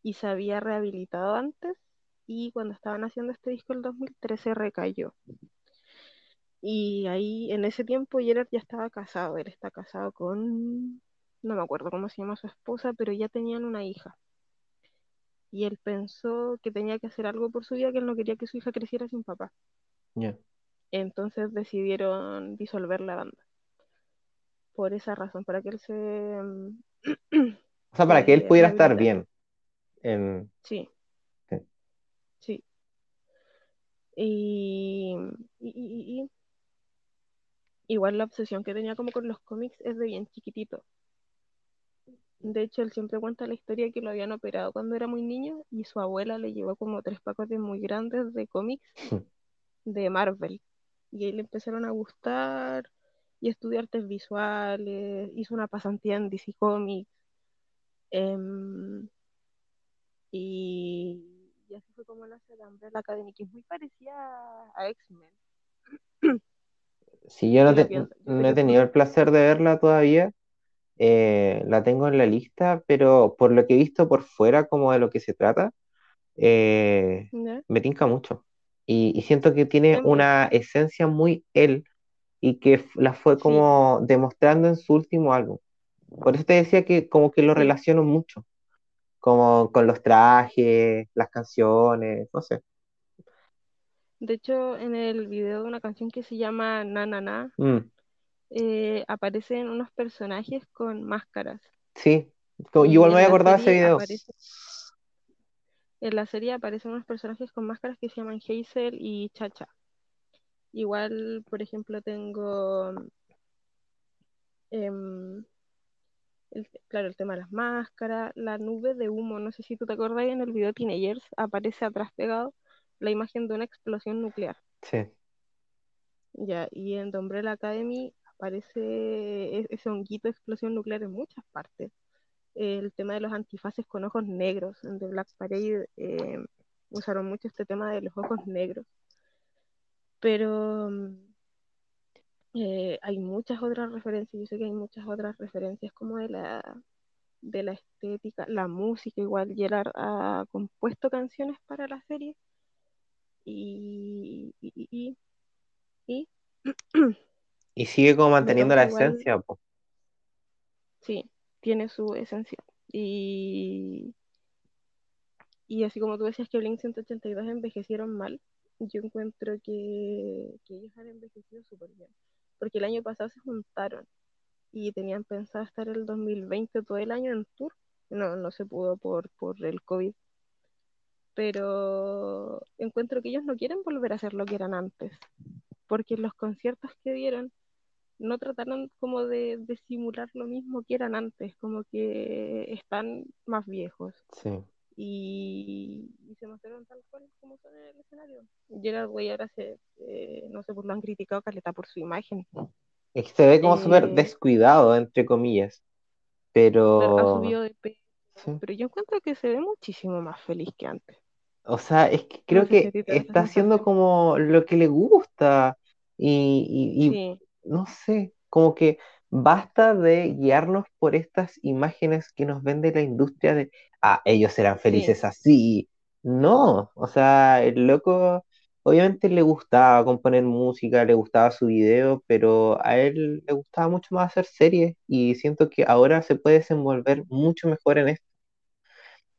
y se había rehabilitado antes, y cuando estaban haciendo este disco el 2013 recayó. Y ahí, en ese tiempo, Gerard ya estaba casado. Él está casado con, no me acuerdo cómo se llama su esposa, pero ya tenían una hija. Y él pensó que tenía que hacer algo por su vida, que él no quería que su hija creciera sin papá. ya. Entonces decidieron disolver la banda. Por esa razón, para que él se, O sea, para que él pudiera estar bien. en- Sí, sí. sí. Y, y- y- y- igual la obsesión que tenía como con los cómics es de bien chiquitito. De hecho, él siempre cuenta la historia que lo habían operado cuando era muy niño y su abuela le llevó como tres pacotes muy grandes de cómics de Marvel. Y ahí le empezaron a gustar y estudió artes visuales, hizo una pasantía en DC Comics. em, y, y así fue como nace la Umbrella Academy, que es muy parecida a X-Men. Si yo no, he tenido el placer de verla todavía, eh, la tengo en la lista, pero por lo que he visto por fuera, como de lo que se trata, eh, me tinca mucho. Y, y siento que tiene una esencia muy él y que la fue Sí, como demostrando en su último álbum. Por eso te decía que como que lo sí. relaciono mucho, como con los trajes, las canciones, no sé. De hecho, en el video de una canción que se llama Na Na Na, Mm, eh, aparecen unos personajes con máscaras. sí, como- igual me había acordado de ese video. aparece, en la serie aparecen unos personajes con máscaras que se llaman Hazel y Chacha. Igual, por ejemplo, tengo em, el- claro, el tema de las máscaras, la nube de humo, no sé si tú te acuerdas, en el video Teenagers aparece atrás pegado la imagen de una explosión nuclear. Sí, Ya, y en The Umbrella Academy aparece e- ese honguito de explosión nuclear en muchas partes. El tema de los antifaces con ojos negros. En The Black Parade eh, usaron mucho este tema de los ojos negros. Pero mm, eh, hay muchas otras referencias. Yo sé que hay muchas otras referencias como de la, de la estética, la música. Igual Gerard ha compuesto canciones para la serie. Y, y, y, y- sigue como manteniendo la igual esencia, po. Sí, tiene su esencia. Y, y así como tú decías que Blink 182 envejecieron mal, yo encuentro que, que ellos han envejecido súper bien. Porque el año pasado se juntaron y tenían pensado estar el 2020 todo el año en tour. No, no se pudo por, por el COVID. Pero encuentro que ellos no quieren volver a ser lo que eran antes. Porque los conciertos que dieron no trataron como de, de simular lo mismo que eran antes, como que están más viejos Sí. y, y se mostraron tal cual como son en el escenario. Gerard Way ahora se, eh, no sé, pues lo han criticado caleta por su imagen. Es que se ve como súper Eh, descuidado, entre comillas, claro, ha pero subido de peso, sí. pero yo encuentro que se ve muchísimo más feliz que antes. O sea, es que creo que está haciendo como lo que le gusta y, y- y Sí, no sé, como que basta de guiarnos por estas imágenes que nos vende la industria de, ah, ellos serán sí, felices así. No, o sea, el loco obviamente le gustaba componer música, le gustaba su video, pero a él le gustaba mucho más hacer series y siento que ahora se puede desenvolver mucho mejor en esto,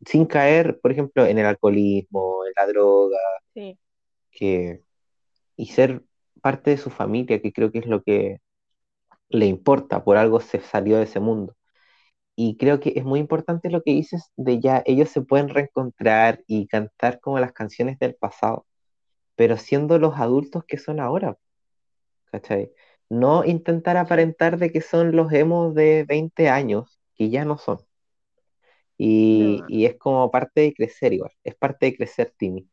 sin caer, por ejemplo, en el alcoholismo, en la droga sí, que, y ser parte de su familia, que creo que es lo que le importa, por algo se salió de ese mundo. Y creo que es muy importante lo que dices de ya ellos se pueden reencontrar y cantar como las canciones del pasado, pero siendo los adultos que son ahora, ¿cachai? No intentar aparentar de que son los emos de 20 años, que ya no son. Y, y es como parte de crecer igual, es parte de crecer, Timmy.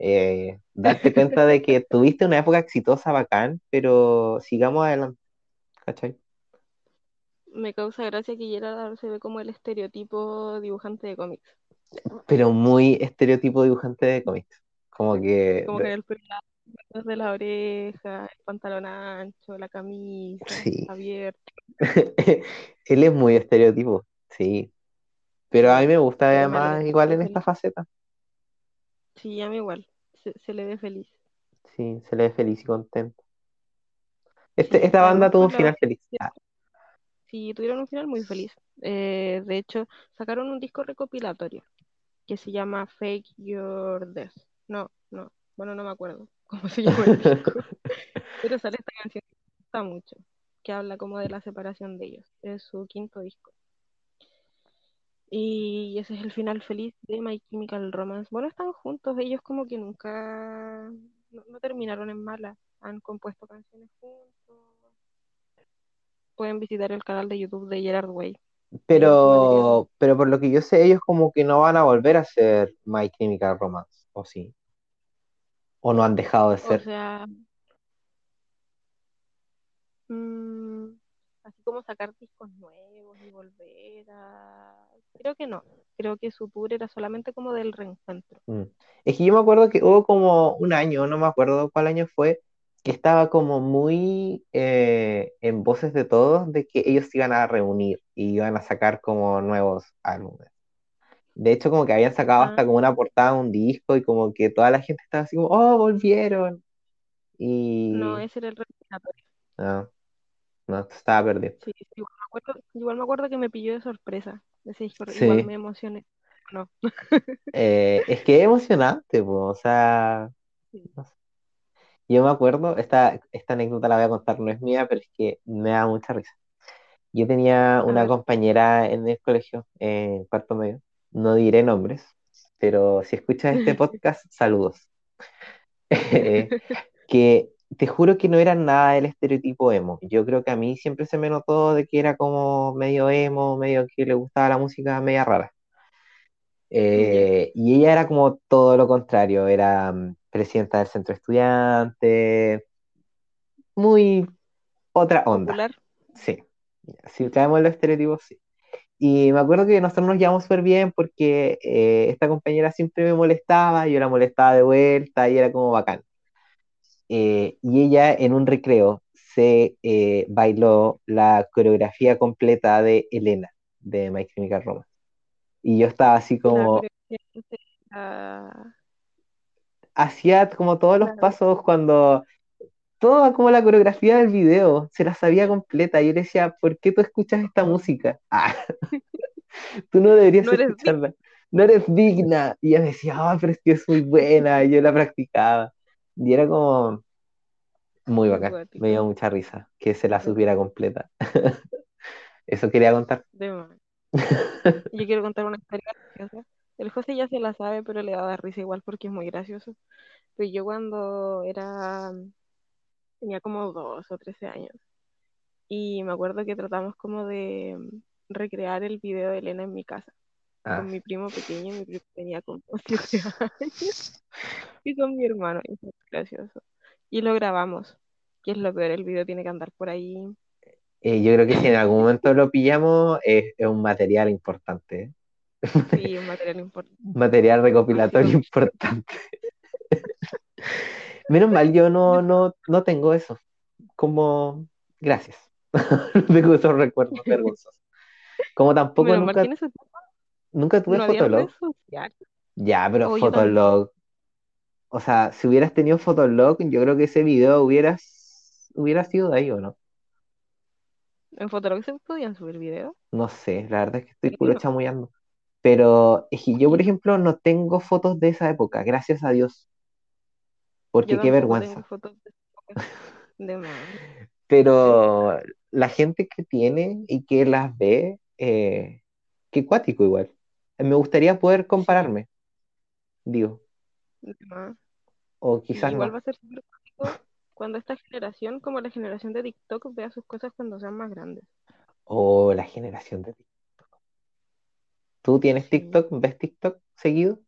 eh, darte cuenta de que tuviste una época exitosa, bacán, pero sigamos adelante, ¿cachai? Me causa gracia que Gerard se ve como el estereotipo dibujante de cómics. Pero muy estereotipo dibujante de cómics. Como que, como de- el de la oreja, el pantalón ancho, la camisa sí, abierta. él es muy estereotipo, sí. Pero a mí me gusta me además igual en esta faceta. Sí, a mí igual. Se, se le ve feliz. Sí, se le ve feliz y contento. Este, Sí, esta banda tuvo un la final feliz. Ah, sí, tuvieron un final muy feliz. Eh, de hecho, sacaron un disco recopilatorio que se llama Fake Your Death. No, no, bueno, no me acuerdo cómo se llama el disco, pero sale esta canción que me gusta mucho, que habla como de la separación de ellos. Es su quinto disco. Y ese es el final feliz de My Chemical Romance. Bueno, están juntos, ellos como que nunca, no, no terminaron en mala. Han compuesto canciones juntos. Pueden visitar el canal de YouTube de Gerard Way. Pero, pero por lo que yo sé, ellos como que no van a volver a ser My Chemical Romance, ¿o sí? ¿O no han dejado de O ser? sea, mm, así como sacar discos nuevos y volver a... Creo que no. Creo que su tour era solamente como del reencuentro. Mm. Es que yo me acuerdo que hubo como un año, no me acuerdo cuál año fue, que estaba como muy eh, en voces de todos de que ellos se iban a reunir y iban a sacar como nuevos álbumes. De hecho, como que habían sacado Ah, hasta como una portada de un disco y como que toda la gente estaba así como, oh, volvieron. no, Y ese era el respiratorio. no, no, estaba perdido. Sí, sí, igual me acuerdo, igual me acuerdo que me pilló de sorpresa ese disco, igual Sí, me emocioné. No. eh, es que es emocionante, po, o sea, Sí. no sé. Yo me acuerdo, esta, esta anécdota la voy a contar, no es mía, pero es que me da mucha risa. Yo tenía una compañera en el colegio, en cuarto medio, no diré nombres, pero si escuchas este podcast, saludos. Eh, que te juro que no era nada del estereotipo emo. Yo creo que a mí siempre se me notó de que era como medio emo, medio que le gustaba la música media rara. Eh, y ella era como todo lo contrario, era mm, presidenta del centro estudiante, muy otra onda. popular. Sí, si caemos en los estereotipos, sí. Y me acuerdo que nosotros nos llevamos súper bien porque eh, esta compañera siempre me molestaba, yo la molestaba de vuelta y era como bacán. Eh, y ella en un recreo se eh, bailó la coreografía completa de Elena, de My Chemical Romance. Y yo estaba así como, la, hacía como todos los pasos cuando, toda como la coreografía del video, se la sabía completa. Y yo le decía, ¿por qué tú escuchas esta música? Ah, tú no deberías no eres digna, escucharla, no eres digna. Y ella me decía, ah, pero es que es muy buena, y yo la practicaba. Y era como muy bacán, me dio mucha risa que se la supiera completa. Eso quería contar. Yo quiero contar una historia graciosa. El José ya se la sabe, pero le va a dar risa igual porque es muy gracioso. Pero yo cuando era, tenía como 12 o 13 años, y me acuerdo que tratamos como de recrear el video de Elena en mi casa, Ah, con mi primo pequeño, mi primo tenía como 7 años, y con mi hermano, y fue gracioso. Y lo grabamos, que es lo peor, el video tiene que andar por ahí. eh, yo creo que si en algún momento lo pillamos, es, es un material importante, ¿eh? Sí, un material importante. Material recopilatorio importante. Menos mal, yo no, no, no tengo eso. Como, gracias. No tengo esos recuerdos vergonzosos. Como tampoco nunca, nunca tuve no Fotolog. Ya, pero O yo también. Fotolog, o sea, si hubieras tenido Fotolog, yo creo que ese video hubieras, hubiera sido de ahí o no. En Fotolog se podían subir videos. No sé, la verdad es que estoy puro no. chamullando. Pero es que yo, por ejemplo, no tengo fotos de esa época, gracias a Dios, yo porque qué vergüenza. fotos de. De Pero la gente que tiene y que las ve, eh, qué cuático igual. Me gustaría poder compararme, digo, o quizás igual no. va a ser súper cuando esta generación, como la generación de TikTok, vea sus cosas cuando sean más grandes. O la generación de TikTok. ¿Tú tienes Sí, TikTok? ¿Ves TikTok seguido?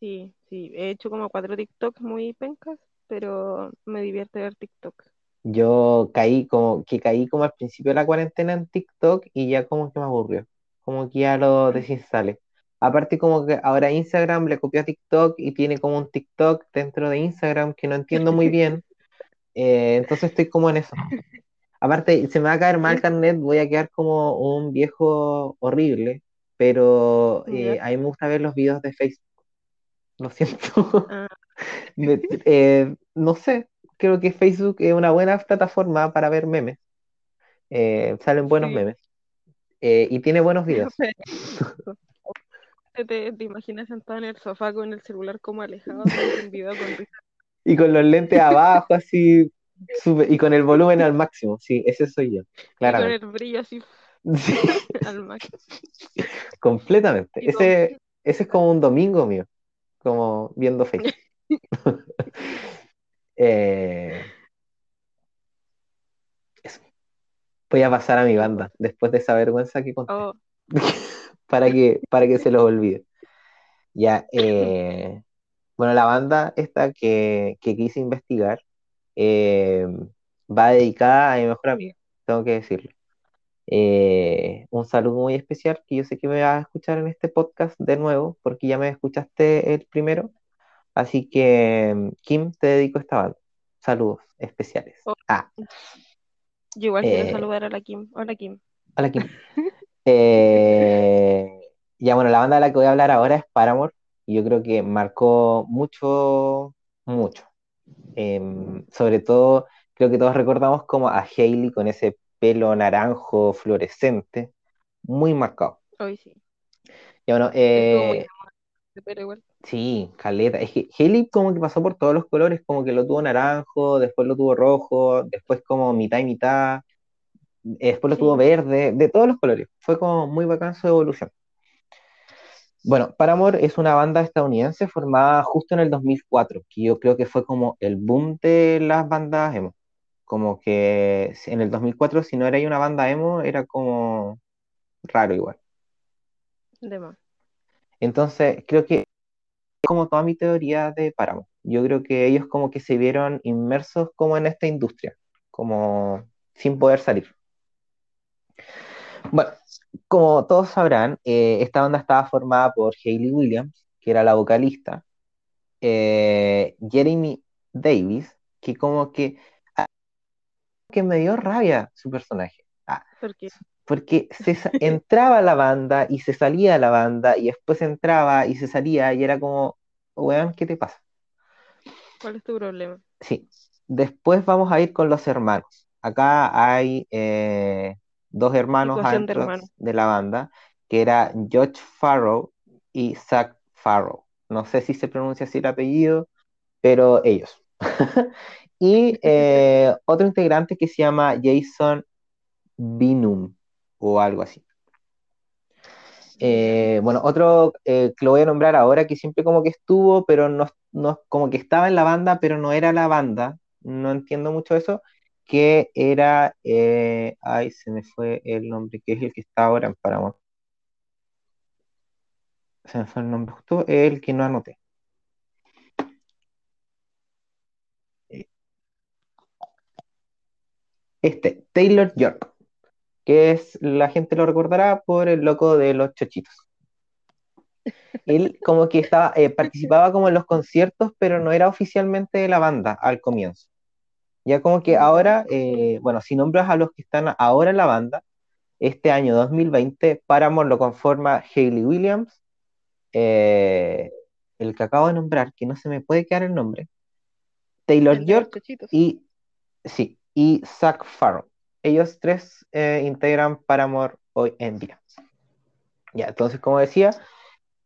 sí, sí. He hecho como cuatro TikToks muy pencas, pero me divierte ver TikTok. Yo caí como que caí como al principio de la cuarentena en TikTok y ya como que me aburrió. Como que ya lo desinstalé. Aparte como que ahora Instagram le copió a TikTok y tiene como un TikTok dentro de Instagram que no entiendo muy bien. Eh, entonces estoy como en eso. Aparte, se me va a caer mal carnet, voy a quedar como un viejo horrible, pero eh, a mí me gusta ver los videos de Facebook. Lo siento. Ah, eh, no sé, creo que Facebook es una buena plataforma para ver memes. Salen buenos sí. memes. Eh, y tiene buenos videos. Te, imaginas sentado en el sofá con el celular como alejado un video con Y con los lentes abajo, así, y con el volumen al máximo. Sí, ese soy yo, y con el brillo así Sí, al máximo. completamente. Ese, ese es como un domingo mío, como viendo Facebook. Eh, Voy a pasar a mi banda después de esa vergüenza que conté, Oh, para que, para que se los olvide. Ya, eh, bueno, la banda esta que, que quise investigar eh, va dedicada a mi mejor amiga, tengo que decirlo. Eh, un saludo muy especial que yo sé que me vas a escuchar en este podcast de nuevo, porque ya me escuchaste el primero. Así que, Kim, te dedico esta banda. saludos especiales. Oh. Ah, Yo igual quiero Eh, saludar a la Kim. Hola Kim. hola Kim. Eh, ya bueno, la banda de la que voy a hablar ahora es Paramore. Y yo creo que marcó mucho, mucho. Em, sobre todo, creo que todos recordamos como a Hailey con ese pelo naranjo fluorescente, muy marcado. Hoy sí. Ya bueno, eh, pero igual. Sí, caleta. Es que Hailey como que pasó por todos los colores, como que lo tuvo naranjo, después lo tuvo rojo, después como mitad y mitad, después lo tuvo verde, de todos los colores. Fue como muy bacán su evolución. Bueno, Paramore es una banda estadounidense formada justo en el 2004, que yo creo que fue como el boom de las bandas emo. Como que en el 2004 si no era una banda emo era como raro igual. De más. Entonces creo que como toda mi teoría de Paramore. Yo creo que ellos como que se vieron inmersos como en esta industria, como sin poder salir. Bueno, como todos sabrán, eh, esta banda estaba formada por Hayley Williams, que era la vocalista, eh, Jeremy Davis, que como que, ah, que me dio rabia su personaje. Ah, Porque porque se entraba a la banda y se salía de la banda y después entraba y se salía y era como, weón, ¿qué te pasa? ¿cuál es tu problema? Sí, después vamos a ir con los hermanos. Acá hay eh, dos hermanos de de la banda, que era George Farrow y Zach Farrow. No sé si se pronuncia así el apellido, pero ellos. Y eh, otro integrante que se llama Jason Binum o algo así. Eh, bueno, otro eh, que lo voy a nombrar ahora, que siempre como que estuvo, pero no, no- como que estaba en la banda, pero no era la banda, no entiendo mucho eso, que era, eh, ay, se me fue el nombre, que es el que está ahora en Paramount. Se me fue el nombre justo, el que no anoté. Este, Taylor York, que es, la gente lo recordará por el loco de los chochitos. Él como que estaba, eh, participaba como en los conciertos, pero no era oficialmente de la banda al comienzo. Ya como que ahora, eh, bueno, si nombras a los que están ahora en la banda, este año 2020, Paramore lo conforma Hayley Williams, eh, el que acabo de nombrar, que no se me puede quedar el nombre, Taylor El York y, sí, y Zach Farrow. Ellos tres eh, integran Paramore hoy en día. Ya, entonces, como decía,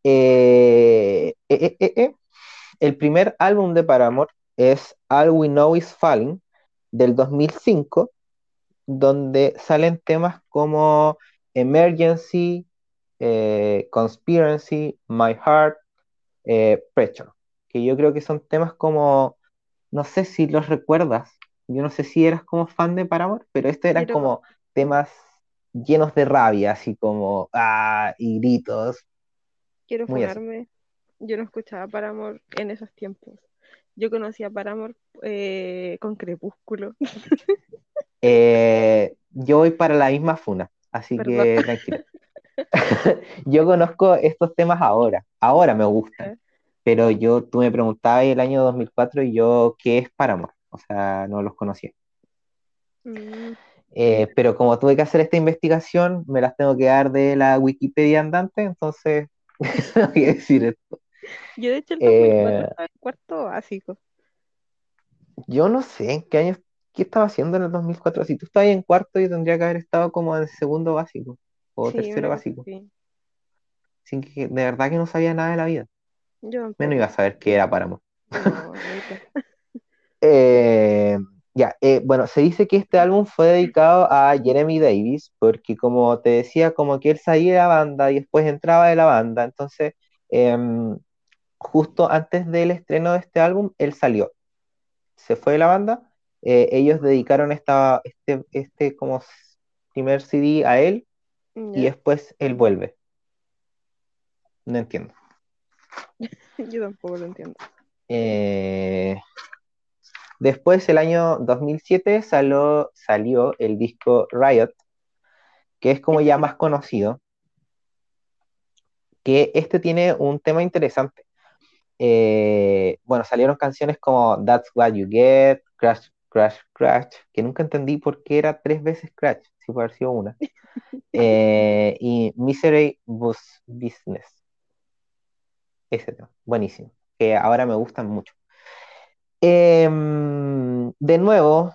eh, eh, el primer álbum de Paramore es All We Know Is Falling del 2005, donde salen temas como Emergency, Conspiracy, My Heart, Pressure, que yo creo que son temas como, no sé si los recuerdas, yo no sé si eras como fan de Paramore, pero estos eran como temas llenos de rabia, así como, ah, y gritos. Quiero funarme. Yo no escuchaba Paramore en esos tiempos. Yo conocía Paramore eh, con Crepúsculo. Eh, yo voy para la misma funa, así Perdón. que tranquilo. Yo conozco estos temas ahora, ahora me gustan, ¿Eh? pero yo, tú me preguntabas el año 2004 y yo, ¿qué es Paramore? O sea, no los conocía. Mm, Eh, pero como tuve que hacer esta investigación, me las tengo que dar de la Wikipedia andante, entonces tengo que decir esto. Yo de hecho el Eh, 2004 estaba en cuarto básico. Yo no sé en qué año, qué estaba haciendo en el 2004. Si tú estabas en cuarto, yo tendría que haber estado como en segundo básico o Sí, tercero básico. así. Sin que, de verdad que no sabía nada de la vida. Yo Menos iba a saber qué era Paramore. No. Eh, ya, eh, bueno, se dice que este álbum fue dedicado a Jeremy Davis, porque como te decía, como que él salía de la banda y después entraba de la banda, entonces em, justo antes del estreno de este álbum, él salió, se fue de la banda, eh, ellos dedicaron esta, este, este como primer CD a él y después él vuelve. No entiendo. Yo tampoco lo entiendo. Eh, Después, el año 2007, salió, salió el disco Riot, que es como ya más conocido, que este tiene un tema interesante. Eh, bueno, salieron canciones como That's What You Get, Crash, Crash, Crash, que nunca entendí por qué era tres veces Crash, si puede haber sido una. Eh, y Misery Bus Business. Ese tema, buenísimo, que ahora me gustan mucho. Em, de nuevo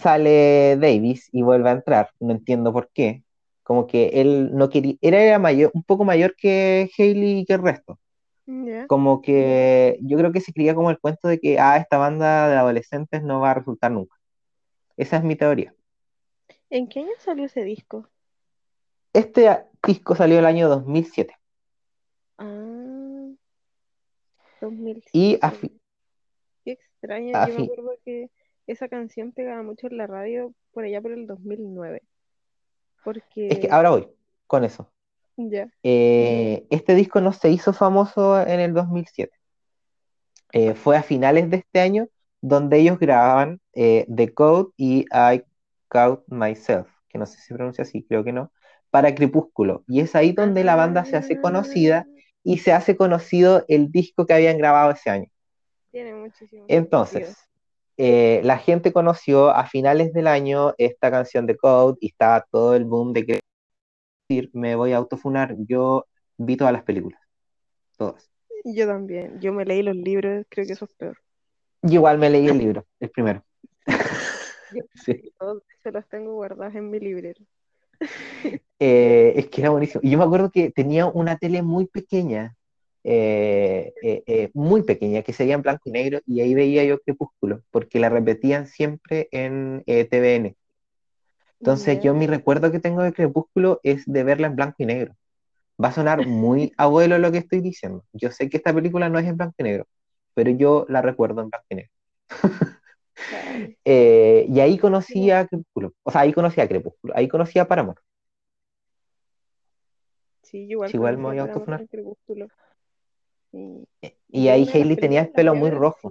sale Davis y vuelve a entrar, no entiendo por qué. Como que él no quería, era mayor, un poco mayor que Hailey y que el resto. Como que yo creo que se creía como el cuento de que ah, esta banda de adolescentes no va a resultar nunca. Esa es mi teoría. ¿En qué año salió ese disco? Este disco salió el año 2007 Ah, 2007. y a fi- Qué extraño. a Yo me fi- acuerdo que esa canción pegaba mucho en la radio por allá por el 2009. es que Porque, ahora voy con eso. ya, Eh, este disco no se hizo famoso en el 2007. Eh, fue a finales de este año donde ellos grababan eh, The Code y I Caught Myself, que no sé si se pronuncia así, creo que no, para Crepúsculo. Y es ahí donde la banda se hace conocida Ah, y se hace conocido el disco que habían grabado ese año. Tiene muchísimo. Entonces, eh, la gente conoció a finales del año esta canción de Code y estaba todo el boom de que decir, me voy a autofunar. Yo vi todas las películas, todas. Yo también. Yo me leí los libros, creo que eso es peor. Y igual me leí el libro, el primero. Yo Sí. todos se los tengo guardados en mi librero. Eh, es que era buenísimo. Y yo me acuerdo que tenía una tele muy pequeña, eh, eh, eh, muy pequeña, que se veía en blanco y negro, y ahí veía yo Crepúsculo, porque la repetían siempre en TVN. Entonces yo mi recuerdo que tengo de Crepúsculo es de verla en blanco y negro. Va a sonar muy abuelo lo que estoy diciendo. Yo sé que esta película no es en blanco y negro, pero yo la recuerdo en blanco y negro. Eh, y ahí conocí a Crepúsculo, o sea, ahí conocí a Crepúsculo, ahí conocí a Paramore. Sí, igual Sí, igual me voy a autofunar. Crepúsculo. Y, ahí Hailey tenía el pelo muy rojo.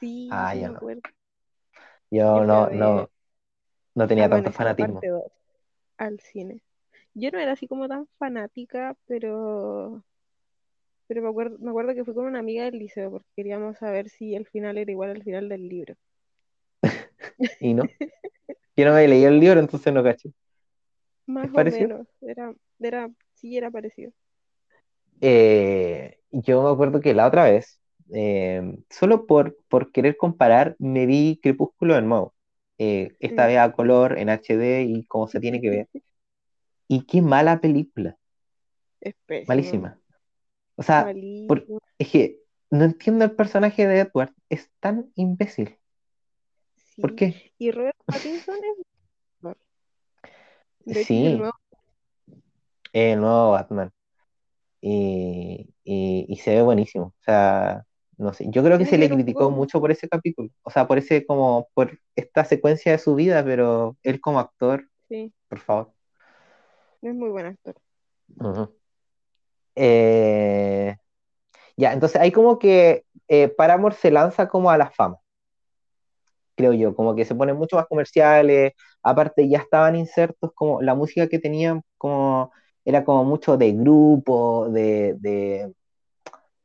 Sí, Ah, sí ya me no. acuerdo. Yo no, no, no tenía tanto Amanecer fanatismo. parte 2 al cine. Yo no era así como tan fanática, pero, pero me acuerdo, me acuerdo que fui con una amiga del liceo porque queríamos saber si el final era igual al final del libro. ¿Y no? Yo no me leí el libro, entonces no caché. Más ¿Les o menos, era, era, sí era parecido. Eh, yo me acuerdo que la otra vez, eh, solo por, por querer comparar, me vi Crepúsculo de nuevo. Eh, esta vez a color, en HD y como se tiene que ver. Y qué mala película, Es malísima. O sea, por- es que no entiendo el personaje de Edward, es tan imbécil. ¿Por Sí. qué? Y Robert Pattinson es. De es el Sí, nuevo. el nuevo Batman. Y, y- y se ve buenísimo. O sea, no sé, yo creo que se le criticó mucho por ese capítulo. O sea, por ese, como, por esta secuencia de su vida, pero él como actor, Sí, por favor. es muy buen actor. Eh, ya, entonces hay como que eh, Paramore se lanza como a la fama, creo yo, como que se ponen mucho más comerciales, aparte ya estaban insertos como la música que tenían como era como mucho de grupo, de, de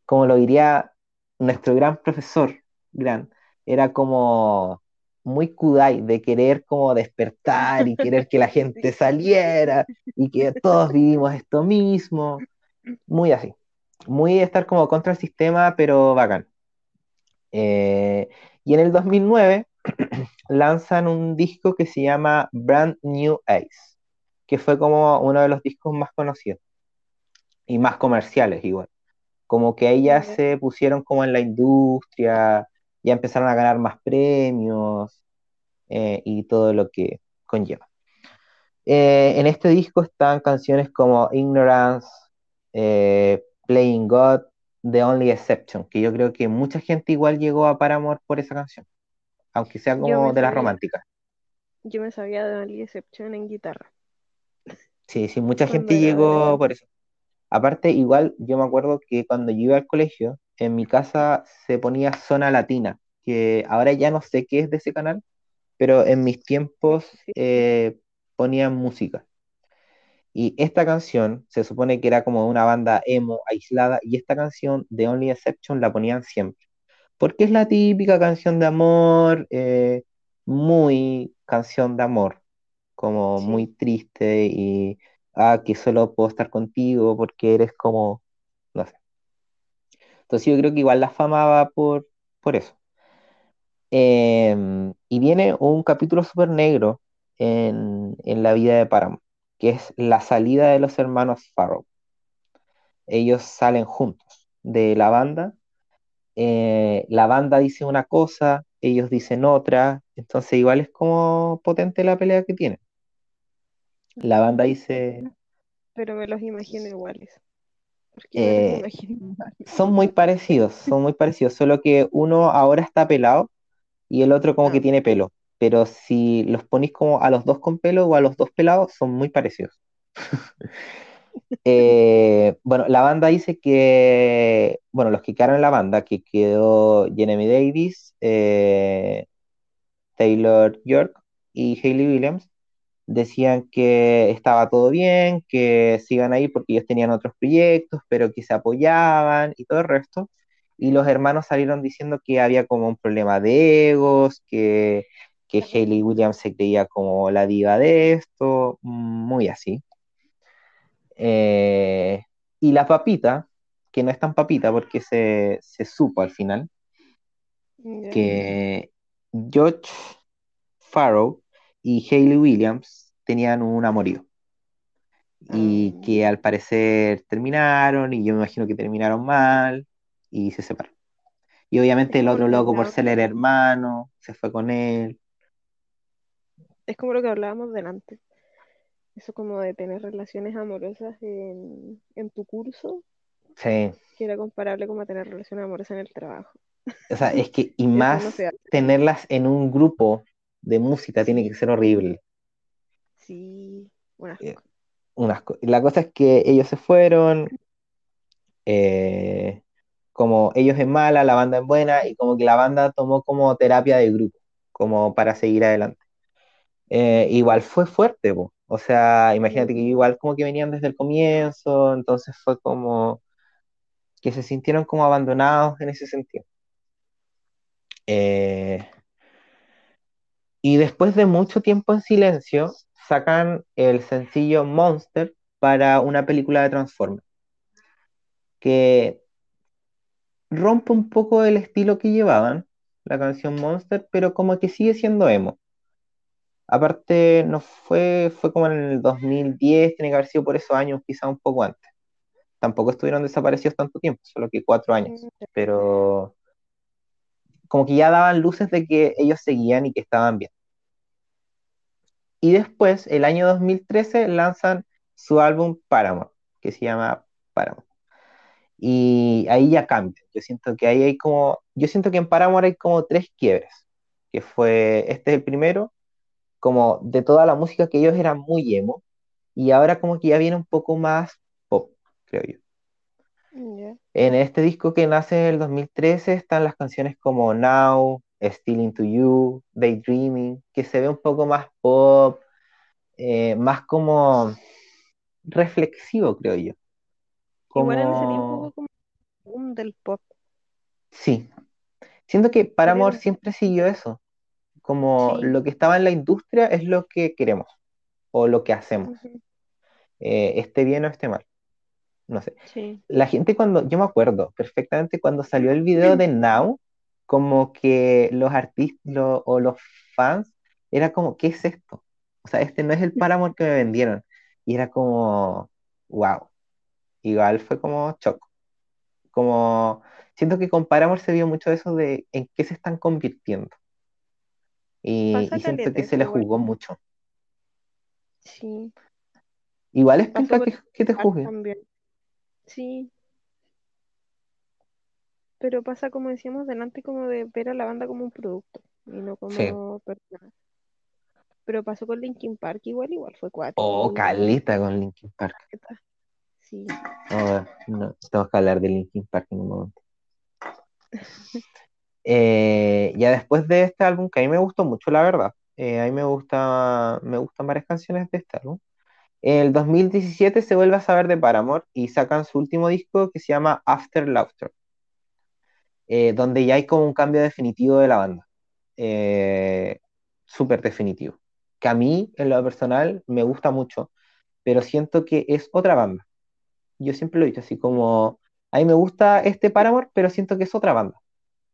como lo diría nuestro gran profesor, gran, era como muy kudai, de querer como despertar y querer que la gente saliera y que todos vivimos esto mismo, muy así, muy estar como contra el sistema, pero bacán. Eh, y en el 2009 lanzan un disco que se llama Brand New Ace, que fue como uno de los discos más conocidos y más comerciales igual. Como que ellas Ya. se pusieron como en la industria, ya empezaron a ganar más premios eh, y todo lo que conlleva. Eh, en este disco están canciones como Ignorance, eh, Playing God, The Only Exception, que yo creo que mucha gente igual llegó a Paramore por esa canción, aunque sea como de las sabía, románticas. yo me sabía de Only Exception en guitarra Sí, sí, mucha cuando gente llegó por eso. Aparte, igual yo me acuerdo que cuando yo iba al colegio, en mi casa se ponía Zona Latina, que ahora ya no sé qué es de ese canal, pero en mis tiempos eh, ponían música. Y esta canción se supone que era como una banda emo aislada, y esta canción de Only Exception la ponían siempre, porque es la típica canción de amor, eh, muy canción de amor, como muy triste y, ah, que solo puedo estar contigo porque eres como, no sé. Entonces yo creo que igual la fama va por, por eso. Em, y viene un capítulo súper negro en, en la vida de Paramount, que es la salida de los hermanos Farrow. Ellos salen juntos de la banda. eh, la banda dice una cosa, ellos dicen otra, entonces igual es como potente la pelea que tienen. La banda dice, Pero me los imagino iguales. ¿Por qué me los eh, imagino iguales? son muy parecidos, son muy parecidos, solo que uno ahora está pelado y el otro como que Ah, tiene pelo. Pero si los ponís como a los dos con pelo o a los dos pelados, son muy parecidos. Eh, bueno, la banda dice que, bueno, los que quedaron en la banda, que quedó Jeremy Davis, eh, Taylor York y Hayley Williams, decían que estaba todo bien, que se iban a ir porque ellos tenían otros proyectos, pero que se apoyaban y todo el resto. Y los hermanos salieron diciendo que había como un problema de egos, que, que Hayley Williams se creía como la diva de esto, muy así. Eh, y la papita, que no es tan papita porque se, se supo al final, que George Farrow y Hayley Williams tenían un amorío y Ah, que al parecer terminaron y yo me imagino que terminaron mal y se separaron. Y es obviamente el otro loco por ser el hermano se fue con él. es como lo que hablábamos delante. Eso como de tener relaciones amorosas en, en tu curso, Sí, que era comparable como a tener relaciones amorosas en el trabajo. o sea, es que y no más tenerlas en un grupo de música tiene que ser horrible. Sí, un Eh. La cosa es que ellos se fueron, eh, como ellos en mala, la banda en buena, y como que la banda tomó como terapia de grupo, como para seguir adelante. Eh, igual fue fuerte, po. O sea, imagínate que igual como que venían desde el comienzo, entonces fue como que se sintieron como abandonados en ese sentido. Eh, y después de mucho tiempo en silencio, sacan el sencillo Monster para una película de Transformers, que rompe un poco el estilo que llevaban, la canción Monster, pero como que sigue siendo emo. Aparte, no fue, fue como en el 2010, tiene que haber sido por esos años, quizá un poco antes. Tampoco estuvieron desaparecidos tanto tiempo, solo que cuatro años. Pero como que ya daban luces de que ellos seguían y que estaban bien. Y después, el año 2013, lanzan su álbum Paramore, que se llama Paramore. Y ahí ya cambia. Yo siento que ahí hay como, yo siento que en Paramore hay como tres quiebres, que fue, este es el primero, como de toda la música que ellos eran muy emo, y ahora como que ya viene un poco más pop, creo yo. En este disco que nace en el 2013 están las canciones como Now, Still Into You, Daydreaming, que se ve un poco más pop, eh, más como reflexivo, creo yo. Igual en ese tiempo Como, un del pop. sí, siento que Paramore Creo. siempre siguió eso, como Sí. lo que estaba en la industria es lo que queremos o lo que hacemos, eh, esté bien o esté mal, no sé. Sí. La gente cuando, yo me acuerdo perfectamente cuando salió el video de Now, como que los artistas lo- o los fans, era como, ¿qué es esto? O sea, este no es el Paramore que me vendieron. Y era como, wow. Igual fue como shock. Como, siento que con Paramore se vio mucho eso de en qué se están convirtiendo. Y, siento que se igual. jugó mucho. Sí. Igual es que, que te juzguen. Sí. Pero pasa como decíamos delante, como de ver a la banda como un producto y no Sí. como personas. Pero pasó con Linkin Park igual, igual fue cuático. Oh, caleta con Linkin Park. Sí. Oh, no, tenemos que hablar de Linkin Park en un momento. Eh, ya después de este álbum, que a mí me gustó mucho, la verdad. eh, a mí me gusta, me gustan varias canciones de este álbum. En el 2017 se vuelve a saber de Paramore y sacan su último disco que se llama After Laughter. Eh, donde ya hay como un cambio definitivo de la banda. Eh, súper definitivo. Que a mí, en lo personal, me gusta mucho, pero siento que es otra banda. Yo siempre lo he dicho así como, a mí me gusta este Paramore, pero siento que es otra banda.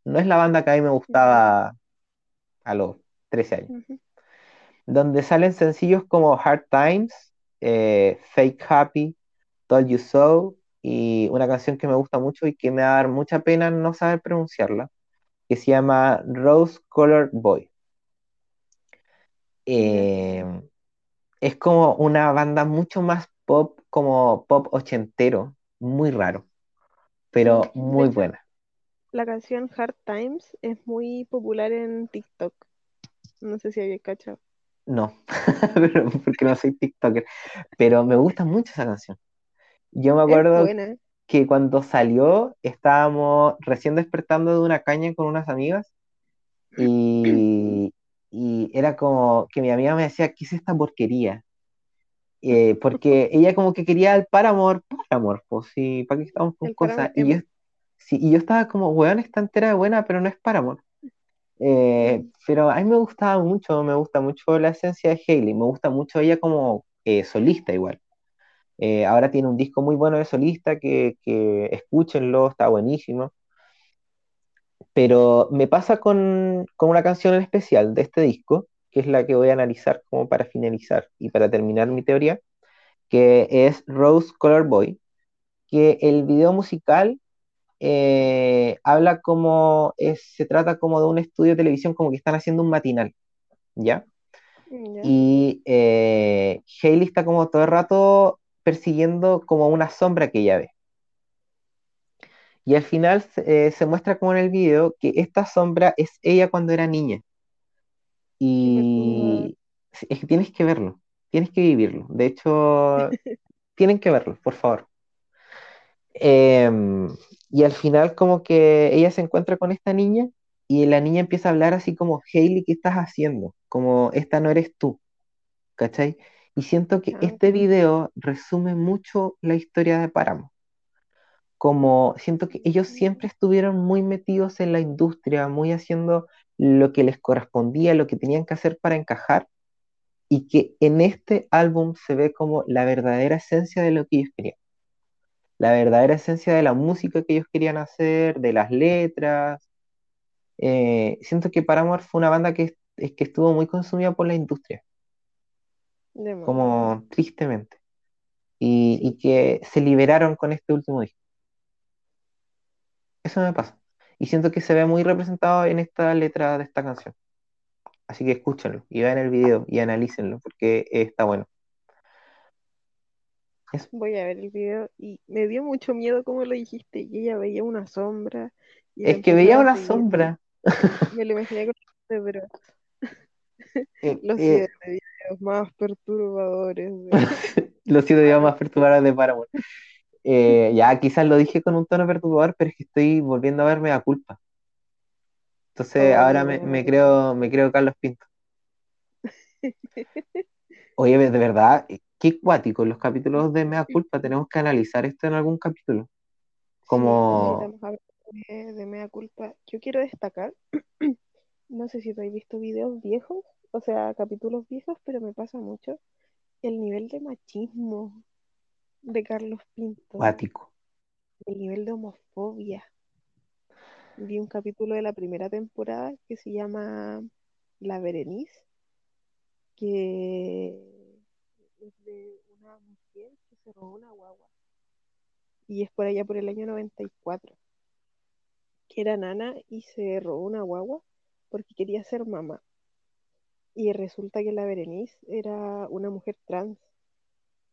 No es la banda que a mí me gustaba a los 13 años. Donde salen sencillos como Hard Times, eh, Fake Happy, Told You So, y una canción que me gusta mucho y que me va a dar mucha pena no saber pronunciarla, que se llama Rose Colored Boy. Eh, es como una banda mucho más pop, como pop ochentero, muy raro, pero muy buena. La canción Hard Times es muy popular en TikTok. No sé si había cachado. No, porque no soy TikToker, pero me gusta mucho esa canción. Yo me acuerdo que cuando salió estábamos recién despertando de una caña con unas amigas y, y era como que mi amiga me decía, ¿qué es esta porquería? Eh, porque ella como que quería el Paramor, Paramor, pues sí, ¿para qué estamos con cosas? Y yo, sí, y yo estaba como, weón, está entera de buena, pero no es Paramore. Eh, pero a mí me gustaba mucho, me gusta mucho la esencia de Hailey, me gusta mucho ella como eh, solista igual. Ahora tiene un disco muy bueno de solista que, que escúchenlo, está buenísimo. Pero me pasa con, una canción en especial de este disco, que es la que voy a analizar como para finalizar y para terminar mi teoría, que es Rose Color Boy, que el video musical eh, habla como, se trata como de un estudio de televisión, como que están haciendo un matinal, ¿ya? Y eh, Hailey está como todo el rato persiguiendo como una sombra que ella ve. Y al final eh, se muestra como en el video que esta sombra es ella cuando era niña. Y es que tienes que verlo, tienes que vivirlo. De hecho, tienen que verlo, por favor. Em, y al final como que ella se encuentra con esta niña y la niña empieza a hablar así como, Hailey, ¿qué estás haciendo? Como, esta no eres tú, ¿cachai? Y siento que ah, este video resume mucho la historia de Páramo como siento que ellos siempre estuvieron muy metidos en la industria, muy haciendo lo que les correspondía, lo que tenían que hacer para encajar, y que en este álbum se ve como la verdadera esencia de lo que ellos querían. La verdadera esencia de la música que ellos querían hacer, de las letras. Eh, siento que Paramore fue una banda que, que estuvo muy consumida por la industria. Como tristemente. Y, y que se liberaron con este último disco. Eso me pasa. Y siento que se ve muy representado en esta letra de esta canción. Así que escúchenlo y vean el video y analícenlo porque está bueno. Voy a ver el video y me dio mucho miedo como lo dijiste. Y ella veía una sombra. es que veía una sombra. Me lo imaginé con pero eh, los eh, videos más perturbadores. los siete videos más perturbadores de Paramount. Eh, ya quizás lo dije con un tono perturbador, pero es que estoy volviendo a verme a culpa. Entonces ahora me, creo, me creo Carlos Pinto. Oye, de verdad, qué cuático, los capítulos de Mea Culpa, tenemos que analizar esto en algún capítulo. Como... de Mea Culpa. Yo quiero destacar, no sé si has visto videos viejos, o sea, capítulos viejos, pero me pasa mucho el nivel de machismo de Carlos Pinto. El nivel de homofobia. Vi un capítulo de la primera temporada que se llama La Berenice, que es de una mujer que se robó una guagua. Y es por allá por el año 94. Que era nana y se robó una guagua porque quería ser mamá. Y resulta que la Berenice era una mujer trans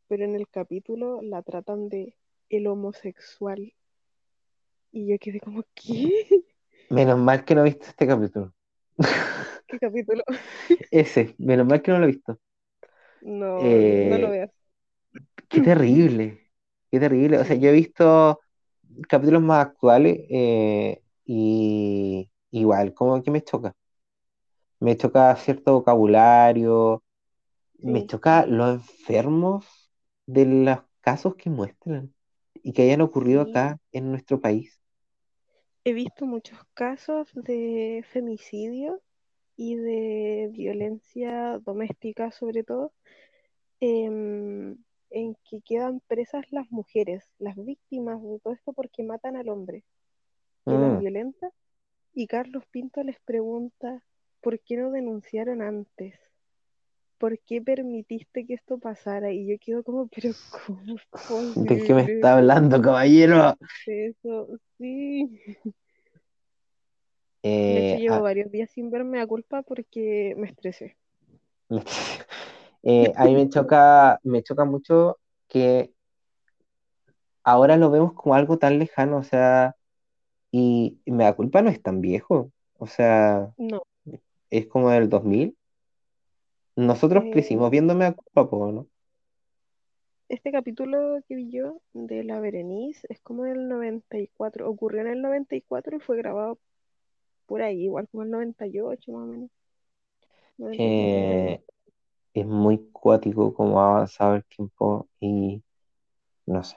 pero en el capítulo la tratan de el homosexual. Y yo quedé como, ¿qué? Menos mal que no viste este capítulo. ¿Qué capítulo? Ese, menos mal que no lo he visto. No, no lo eh, veas. Qué terrible, qué terrible. O sea, yo he visto capítulos más actuales eh, y igual, como que me choca. Me choca cierto vocabulario, me choca los enfermos de los casos que muestran y que hayan ocurrido acá en nuestro país. he visto muchos casos de femicidio y de violencia doméstica, sobre todo, em, en que quedan presas las mujeres, las víctimas de todo esto porque matan al hombre que las Mm. violenta. Y Carlos Pinto les pregunta, ¿por qué no denunciaron antes? ¿Por qué permitiste que esto pasara? Y yo quedo como, pero ¿cómo ¿De qué me está hablando, caballero? eso? Sí. De Eh, hecho, llevo a, varios días sin verme a culpa porque me estresé. eh, a mí me choca, me choca mucho que ahora lo vemos como algo tan lejano, o sea, y, y me da culpa no es tan viejo, o sea, No, es como del 2000. Nosotros eh, crecimos viéndome a po, ¿no? este capítulo que vi yo de la Berenice es como del 94, ocurrió en el 94 y fue grabado por ahí, igual como el 98 más o menos, 97, Eh, 98. es muy cuático cómo ha avanzado el tiempo y no sé.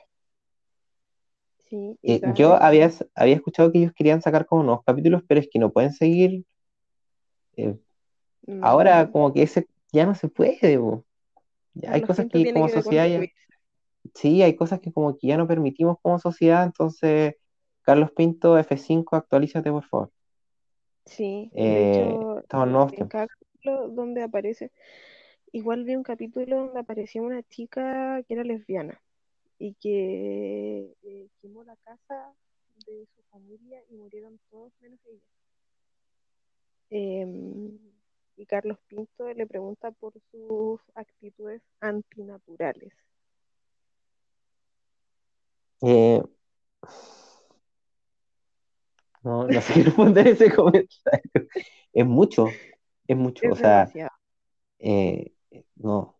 Sí, Eh, yo había, había escuchado que ellos querían sacar como nuevos capítulos, pero es que no pueden seguir. Eh, ahora como que ese ya no se puede, hay cosas que como que sociedad ya, sí, hay cosas que como que ya no permitimos como sociedad, entonces, Carlos Pinto, F5, actualízate, por favor. Sí, de Eh, hecho, estamos en nuevos en tiempos. cada capítulo donde aparece, igual vi un capítulo donde aparecía una chica que era lesbiana y que eh, quemó la casa de su familia y murieron todos menos ella. Em, y Carlos Pinto le pregunta por sus actitudes antinaturales. Eh, no, no sé qué responder ese comentario. Es mucho, es mucho, o sea, eh, no.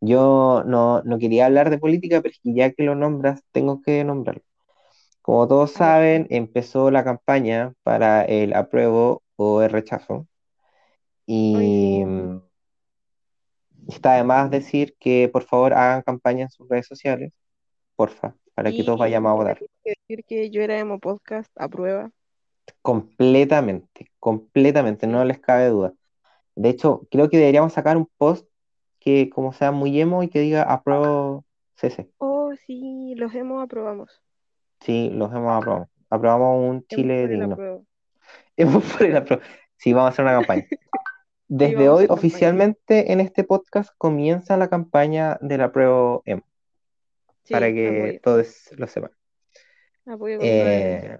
Yo no, no quería hablar de política, pero es que ya que lo nombras, tengo que nombrarlo. Como todos saben, empezó la campaña para el apruebo o el rechazo. Y mm, está de más decir que por favor hagan campaña en sus redes sociales, porfa, para que todos vayamos a votar. que decir que yo era emo podcast a prueba. Completamente, completamente, no les cabe duda. De hecho, creo que deberíamos sacar un post que como sea muy emo y que diga apruebo CC. Oh, sí, los hemos aprobamos. Sí, los hemos aprobado. Aprobamos un Chile digno. Sí, vamos a hacer una campaña. Desde hoy, oficialmente, en este podcast comienza la campaña del apruebo emo, para Sí, que apoyo. todos lo sepan. Eh,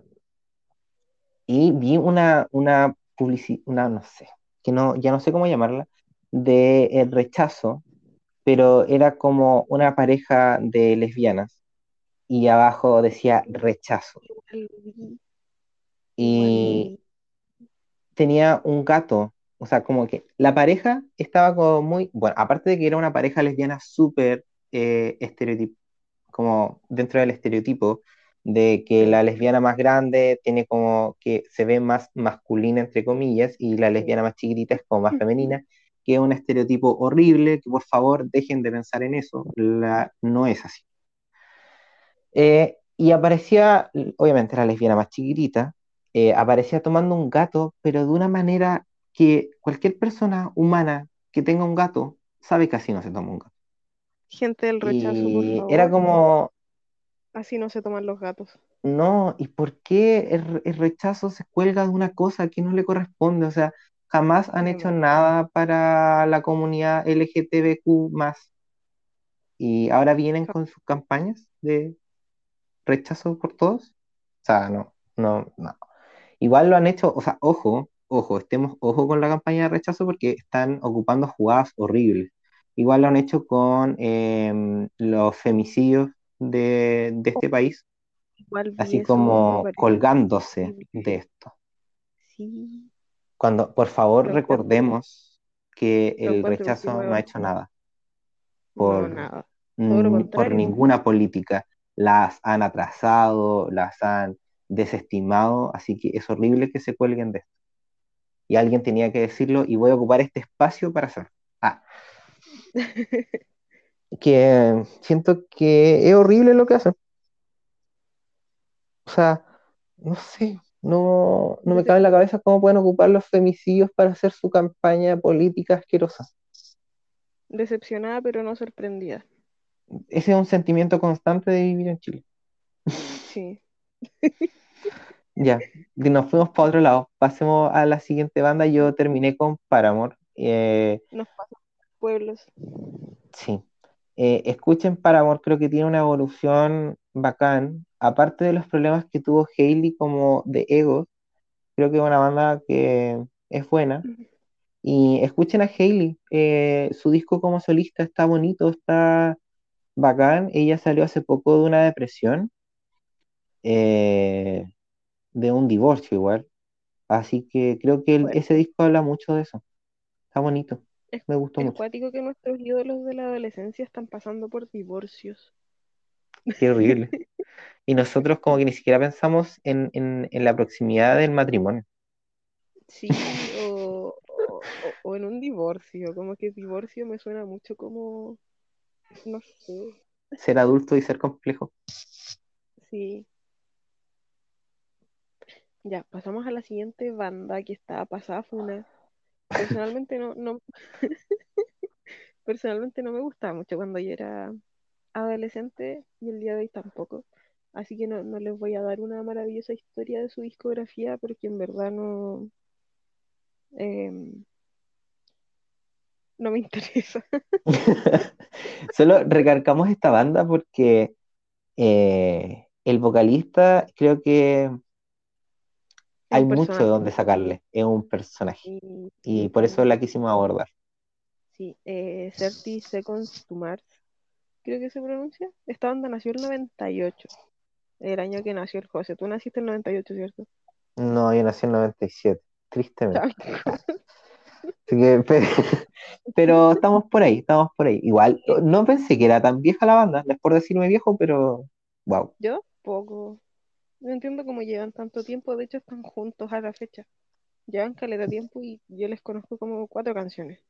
y vi una, una publicidad, una, no sé, que no, ya no sé cómo llamarla, de el rechazo, pero era como una pareja de lesbianas y abajo decía rechazo. Y tenía un gato, o sea, como que la pareja estaba como muy, bueno, aparte de que era una pareja lesbiana súper eh, estereotip- como dentro del estereotipo de que la lesbiana más grande tiene como que se ve más masculina, entre comillas, y la lesbiana más chiquitita es como más femenina, que es un estereotipo horrible, que por favor dejen de pensar en eso, la, no es así. Eh, y aparecía, obviamente la lesbiana más chiquitita, eh, aparecía tomando un gato, pero de una manera que cualquier persona humana que tenga un gato sabe que así no se toma un gato. Gente del rechazo, por Y era favor. como, Así no se toman los gatos. no, ¿y por qué el, el rechazo se cuelga de una cosa que no le corresponde? O sea, jamás han hecho nada para la comunidad LGTBQ más. Y ahora vienen con sus campañas de rechazo por todos. O sea, no, no, no. Igual lo han hecho, o sea, ojo, ojo, estemos ojo con la campaña de rechazo porque están ocupando jugadas horribles. Igual lo han hecho con em, los femicidios de, de este país, Igual así como colgándose de esto. Sí, Cuando, por favor, lo recordemos que el rechazo no ha hecho nada No, por, nada. Lo mm, por ninguna política. Las han atrasado, las han desestimado, así que es horrible que se cuelguen de esto. Y alguien tenía que decirlo y voy a ocupar este espacio para hacerlo. Ah, que siento que es horrible lo que hacen. O sea, no sé. No, no me cabe en la cabeza cómo pueden ocupar los femicidios para hacer su campaña política asquerosa. decepcionada, pero no sorprendida. Ese es un sentimiento constante de vivir en Chile. Sí, Ya, nos fuimos para otro lado. Pasemos a la siguiente banda. Yo terminé con Paramore. Eh, nos pasa pueblos. sí. Eh, escuchen Paramore, creo que tiene una evolución bacán. Aparte de los problemas que tuvo Hailey como de ego, creo que es una banda que es buena. Y escuchen a Hailey. eh, su disco como solista está bonito, está bacán. Ella salió hace poco de una depresión, eh, de un divorcio igual. Así que creo que el- Bueno, ese disco habla mucho de eso. Está bonito. es, Me gustó es mucho. cuático que nuestros ídolos de la adolescencia están pasando por divorcios. Qué horrible. Y nosotros como que ni siquiera pensamos en, en- en la proximidad del matrimonio. Sí, o, o, o- o en un divorcio, como que divorcio me suena mucho como, no sé, Ser adulto y ser complejo. sí. Ya, pasamos a la siguiente banda que está pasada funa. Personalmente no, no, personalmente no me gustaba mucho cuando yo era adolescente y el día de hoy tampoco. Así que no, no les voy a dar una maravillosa historia de su discografía porque en verdad no, em, no me interesa. Solo recargamos esta banda porque eh, el vocalista creo que hay mucho de donde sacarle. Es un personaje. Y, por eso la quisimos abordar. sí, eh, 30 Seconds to Mars, creo que se pronuncia. Esta banda nació el 98, el año que nació el José. Tú naciste en el 98, ¿cierto? No, yo nací en 97. Tristemente. Así que, pe- pero estamos por ahí, estamos por ahí. Igual, no pensé que era tan vieja la banda, no es por decirme viejo, pero wow. Yo poco. No entiendo cómo llevan tanto tiempo. De hecho, están juntos a la fecha. Llevan caleta tiempo y yo les conozco como cuatro canciones.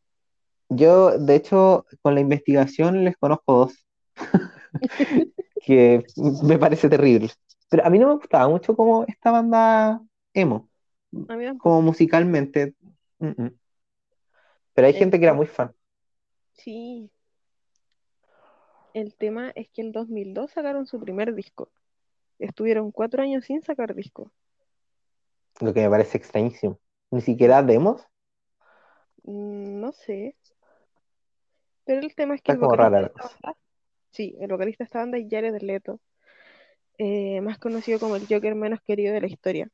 Yo, de hecho, con la investigación les conozco dos, que me parece terrible. Pero a mí no me gustaba mucho como esta banda emo, como musicalmente. mm, mm. Pero hay El gente que era muy fan. Sí. El tema es que en 2002 sacaron su primer disco. Estuvieron cuatro años sin sacar disco. Lo que me parece extrañísimo. Ni siquiera demos, Mm, No sé. Pero el tema es está que el como vocalista rara la cosa. banda, sí, el vocalista de esta banda es Jared Leto, eh, más conocido como el Joker menos querido de la historia.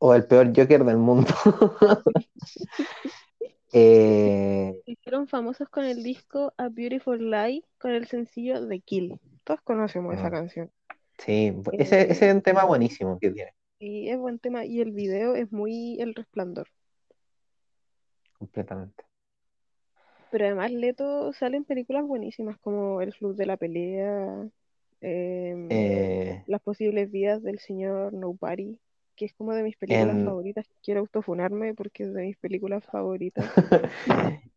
O el peor Joker del mundo. Eh, hicieron famosos con el disco A Beautiful Lie, con el sencillo The Kill. Todos conocemos esa Mm. canción. Sí, ese, ese es un tema buenísimo que tiene, y es buen tema, y el video es muy El Resplandor. completamente. Pero además Leto sale en películas buenísimas como El Club de la Pelea, em, Eh, Las posibles vidas del señor Nobody, que es como de mis películas en, favoritas. Quiero autofunarme porque es de mis películas favoritas.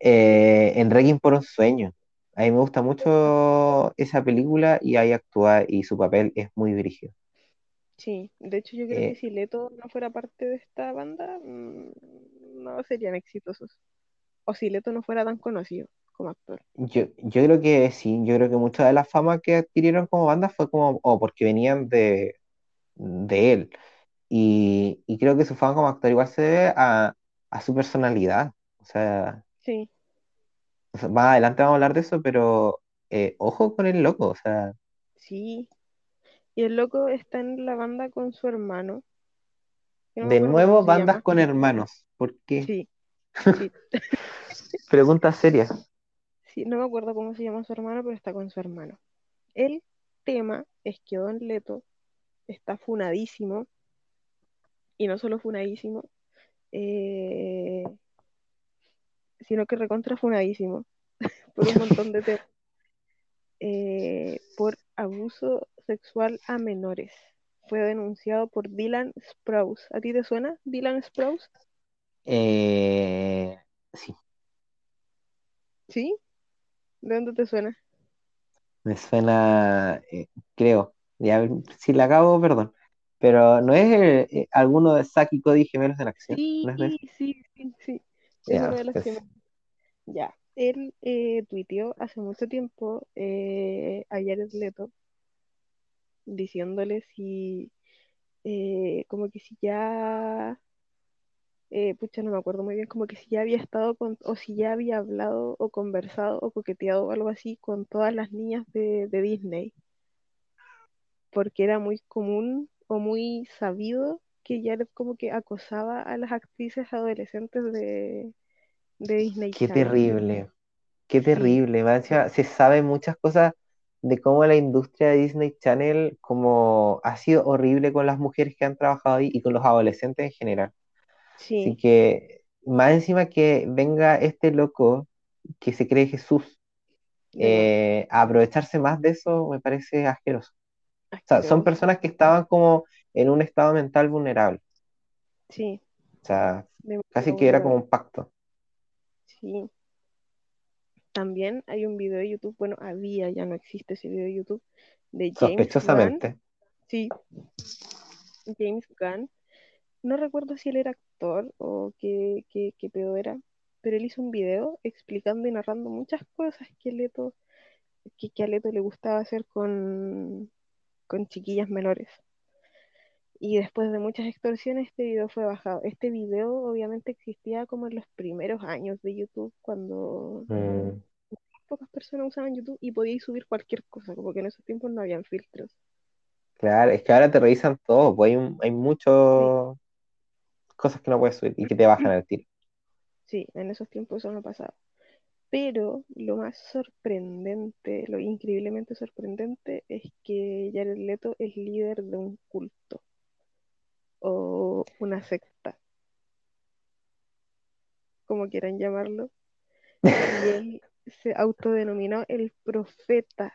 eh, en Requiem por un sueño. A mí me gusta mucho esa película y ahí actúa y su papel es muy dirigido. Sí, de hecho yo creo que Eh, si Leto no fuera parte de esta banda, mm, no serían exitosos. O si Leto no fuera tan conocido como actor. yo, yo creo que sí, yo creo que mucha de la fama que adquirieron como banda fue como, o porque venían de, de él. Y, y creo que su fama como actor igual se debe a, a su personalidad. O sea, Sí, o sea, más adelante vamos a hablar de eso, pero eh, ojo con el loco. O sea, sí. Y el loco está en la banda con su hermano, no de nuevo bandas llama. con hermanos. ¿Por qué? Sí, sí, Pregunta seria. sí, no me acuerdo cómo se llama su hermano, pero está con su hermano. El tema es que Don Leto está funadísimo, y no solo funadísimo, eh, sino que recontra funadísimo por un montón de temas. Eh, por abuso sexual a menores. Fue denunciado por Dylan Sprouse. ¿A ti te suena Dylan Sprouse? Eh, sí, ¿Sí? ¿De dónde te suena? me suena, eh, creo. Ya, si la acabo, perdón. Pero no es eh, eh, alguno de Saki Cody Gemelos en Acción, Sí, ¿no sí, sí, sí. Es uno de los pues, gemelos. Ya. Él eh, tuiteó hace mucho tiempo eh, a Jared Leto diciéndole si, eh, como que si ya, eh, pucha, no me acuerdo muy bien, como que si ya había estado con, o si ya había hablado o conversado o coqueteado o algo así con todas las niñas de, Disney, porque era muy común o muy sabido que Jared como que acosaba a las actrices adolescentes de, de Disney qué Channel. terrible, qué terrible. más encima, se sabe muchas cosas de cómo la industria de Disney Channel como ha sido horrible con las mujeres que han trabajado ahí y con los adolescentes en general. Así sí, que más encima que venga este loco que se cree Jesús eh, a aprovecharse más de eso me parece asqueroso. O sea, son personas que estaban como en un estado mental vulnerable. Sí, O sea, casi que era como un pacto, Sí. También hay un video de YouTube, bueno, había, ya no existe ese video de YouTube, de James Gunn. sospechosamente. Sí, James Gunn. No recuerdo si él era actor o qué, qué, qué pedo era, pero él hizo un video explicando y narrando muchas cosas que, Leto, que, que a Leto le gustaba hacer con, con chiquillas menores. Y después de muchas extorsiones, este video fue bajado. Este video obviamente existía como en los primeros años de YouTube, cuando Mm, pocas personas usaban YouTube y podíais subir cualquier cosa, como que en esos tiempos no habían filtros. claro, es que ahora te revisan todo, pues hay, un- hay muchas Sí, cosas que no puedes subir y que te bajan al tiro. sí, en esos tiempos eso no pasaba. Pero lo más sorprendente, lo increíblemente sorprendente, es que Jared Leto es líder de un culto o una secta, como quieran llamarlo, y él se autodenominó el profeta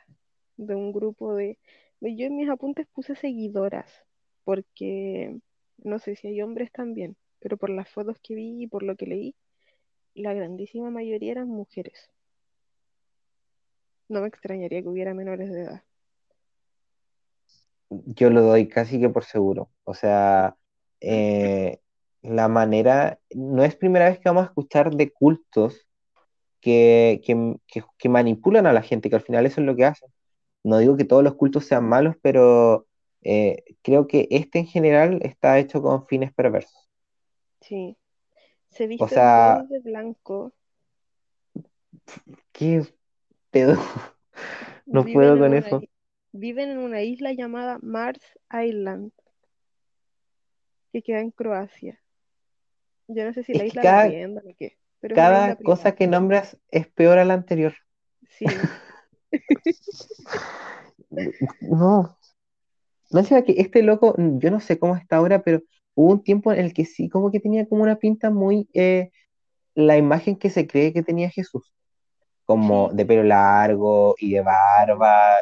de un grupo de... Yo en mis apuntes puse seguidoras, porque no sé si hay hombres también, pero por las fotos que vi y por lo que leí, la grandísima mayoría eran mujeres. No me extrañaría que hubiera menores de edad. Yo lo doy casi que por seguro. O sea, eh, la manera, no es primera vez que vamos a escuchar de cultos que, que, que- que manipulan a la gente, que al final eso es lo que hacen. No digo que todos los cultos sean malos, pero eh, creo que este en general está hecho con fines perversos. Sí, se O visten sea, de blanco, ¿qué pedo? No viven puedo con eso. Viven en una isla llamada Mars Island, que queda en Croacia. Yo no sé si Es la isla la cada, arriendan o qué, pero cada cosa que nombras es peor a la anterior. Sí, No, no encima que este loco, yo no sé cómo está ahora, pero hubo un tiempo en el que sí, como que tenía como una pinta muy, eh, la imagen que se cree que tenía Jesús, como de pelo largo y de barba,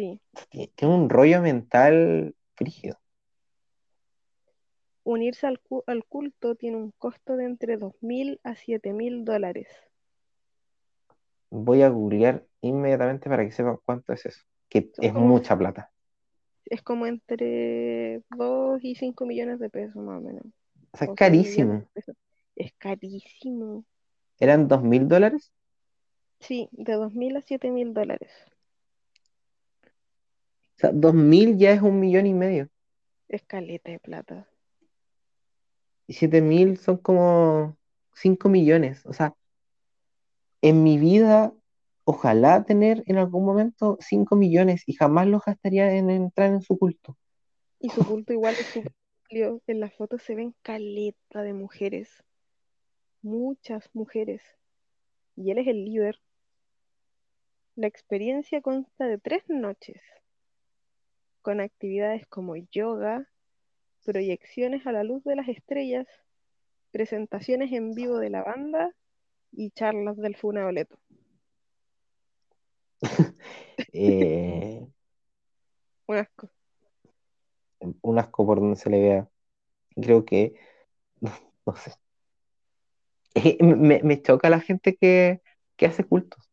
sí. Tie- tiene un rollo mental frígido. Unirse al, cu- al culto tiene un costo de entre dos mil a siete mil dólares. Voy a googlear inmediatamente para que sepan cuánto es eso, que Son es como, mucha plata. es como entre 2 y 5 millones de pesos más o menos, O sea, es o 6 millones carísimo. Es carísimo. ¿Eran dos mil dólares? Sí, de dos mil a siete mil dólares. O sea, dos mil ya es un millón y medio. Es caleta de plata. Y siete mil son como cinco millones. O sea, en mi vida, ojalá tener en algún momento 5 millones y jamás los gastaría en entrar en su culto. Y su culto igual es amplio. En las fotos se ven caleta de mujeres. Muchas mujeres. Y él es el líder. La experiencia consta de tres noches, con actividades como yoga, proyecciones a la luz de las estrellas, presentaciones en vivo de la banda y charlas del Funaboleto. Eh, Un asco. un asco por donde se le vea. Creo que, no sé. Eh, Me, me choca la gente que, que hace cultos.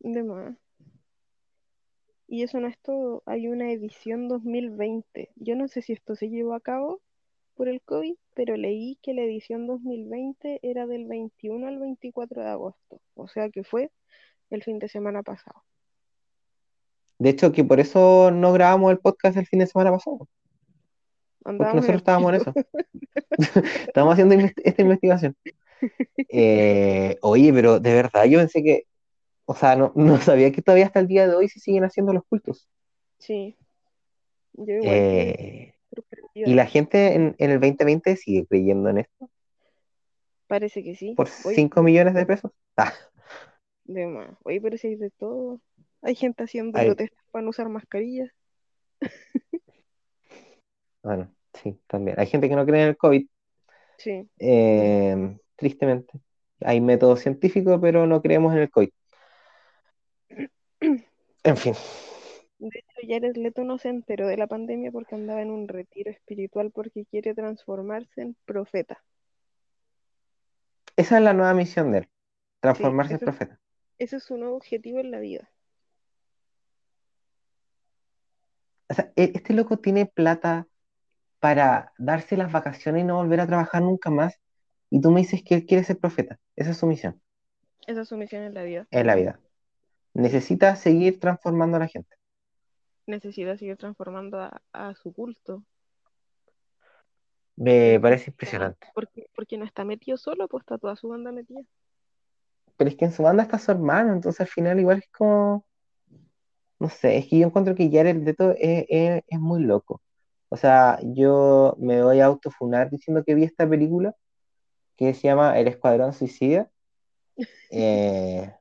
De más. Y eso no es todo, hay una edición 2020. Yo no sé si esto se llevó a cabo por el COVID, pero leí que la edición 2020 era del 21 al 24 de agosto, o sea que fue el fin de semana pasado. De hecho, que por eso no grabamos el podcast el fin de semana pasado. Porque Andábamos en nosotros estábamos en eso. Estamos haciendo esta investigación. Eh, oye, pero de verdad, yo pensé que, o sea, no, no sabía que todavía hasta el día de hoy se siguen haciendo los cultos. Sí, yo igual Eh, y la gente en, en el 2020 sigue creyendo en esto Parece que sí. por Oye, 5 millones de pesos. Ah, de más. Oye, pero si hay de todo. Hay gente haciendo protestas para no usar mascarillas. bueno, sí, también. Hay gente que no cree en el COVID, Sí, eh, tristemente. Hay método científico, pero no creemos en el COVID. En fin, de hecho Jared Leto no se enteró de la pandemia porque andaba en un retiro espiritual porque quiere transformarse en profeta. esa es la nueva misión de él, transformarse en profeta. Ese es su nuevo objetivo en la vida. O sea, e- este loco tiene plata para darse las vacaciones y no volver a trabajar nunca más. Y tú me dices que él quiere ser profeta. Esa es su misión Esa es su misión en la vida. en la vida. Necesita seguir transformando a la gente. Necesita seguir transformando a, a su culto. Me parece impresionante. Porque, porque no está metido solo, pues está toda su banda metida. Pero es que en su banda está su hermano, entonces al final igual es como... No sé, es que yo encuentro que Jared Leto es, es- es muy loco. O sea, yo me voy a autofunar diciendo que vi esta película que se llama El Escuadrón Suicida. Eh,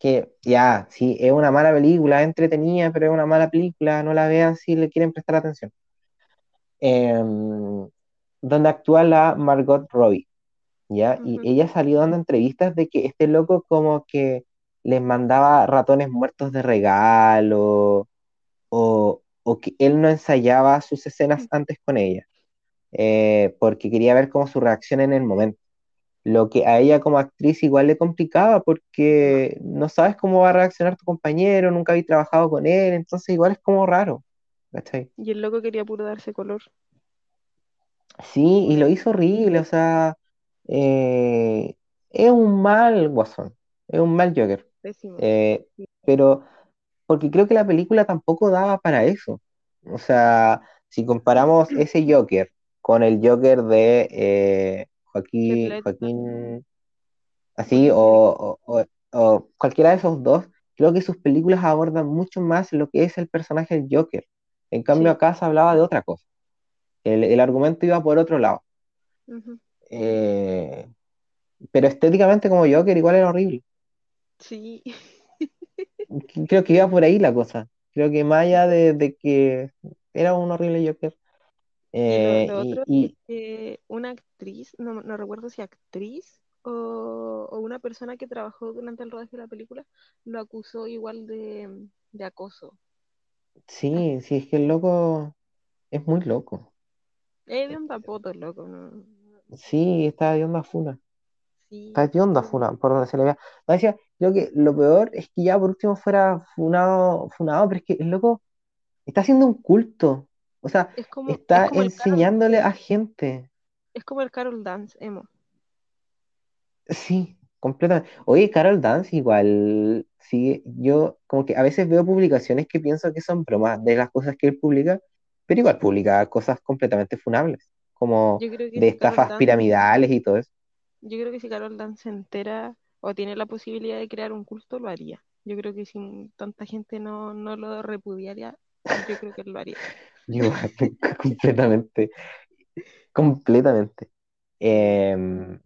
que ya, sí, es una mala película, es entretenida, pero es una mala película, no la vean si le quieren prestar atención. Em, donde actúa la Margot Robbie, ¿ya? Y ella salió dando entrevistas de que este loco como que les mandaba ratones muertos de regalo, o, o que él no ensayaba sus escenas antes con ella, eh, porque quería ver como su reacción en el momento. Lo que a ella como actriz igual le complicaba porque no sabes cómo va a reaccionar tu compañero, nunca habéis trabajado con él, entonces igual es como raro. ¿cachai? Y el loco quería puro darse color. Sí, y lo hizo horrible, o sea, eh, es un mal guasón, es un mal Joker. Pésimo. Eh, pero porque creo que la película tampoco daba para eso. O sea, si comparamos ese Joker con el Joker de eh, Joaquín. Joaquín, así, o, o- o- o cualquiera de esos dos, creo que sus películas abordan mucho más lo que es el personaje del Joker. En cambio, Sí. acá se hablaba de otra cosa. El, el argumento iba por otro lado. Eh, pero estéticamente como Joker igual era horrible. Sí, Creo que iba por ahí la cosa. Creo que más allá de, de que era un horrible Joker. Y eh, lo, otro y- es que una actriz, no, no recuerdo si actriz o, o una persona que trabajó durante el rodaje de la película, lo acusó igual de, de acoso. sí, sí, es que el loco es muy loco. Es de onda poto, loco, ¿no? Sí, está de onda funa. Sí, Está de onda funa, por donde se le vea. No, decía, creo que lo peor es que ya por último fuera funado, funado, pero es que el loco está haciendo un culto. O sea, es como, está es como el Carol, enseñándole a gente. es como el Carol Dance, emo. Sí, completamente. Oye, Carol Dance igual, sí, yo como que a veces veo publicaciones que pienso que son bromas de las cosas que él publica, pero igual publica cosas completamente funables, como de si estafas Dance, piramidales y todo eso. yo creo que si Carol Dance se entera o tiene la posibilidad de crear un culto, lo haría. Yo creo que si tanta gente no, no lo repudiaría, yo creo que él lo haría. Completamente, completamente. Em,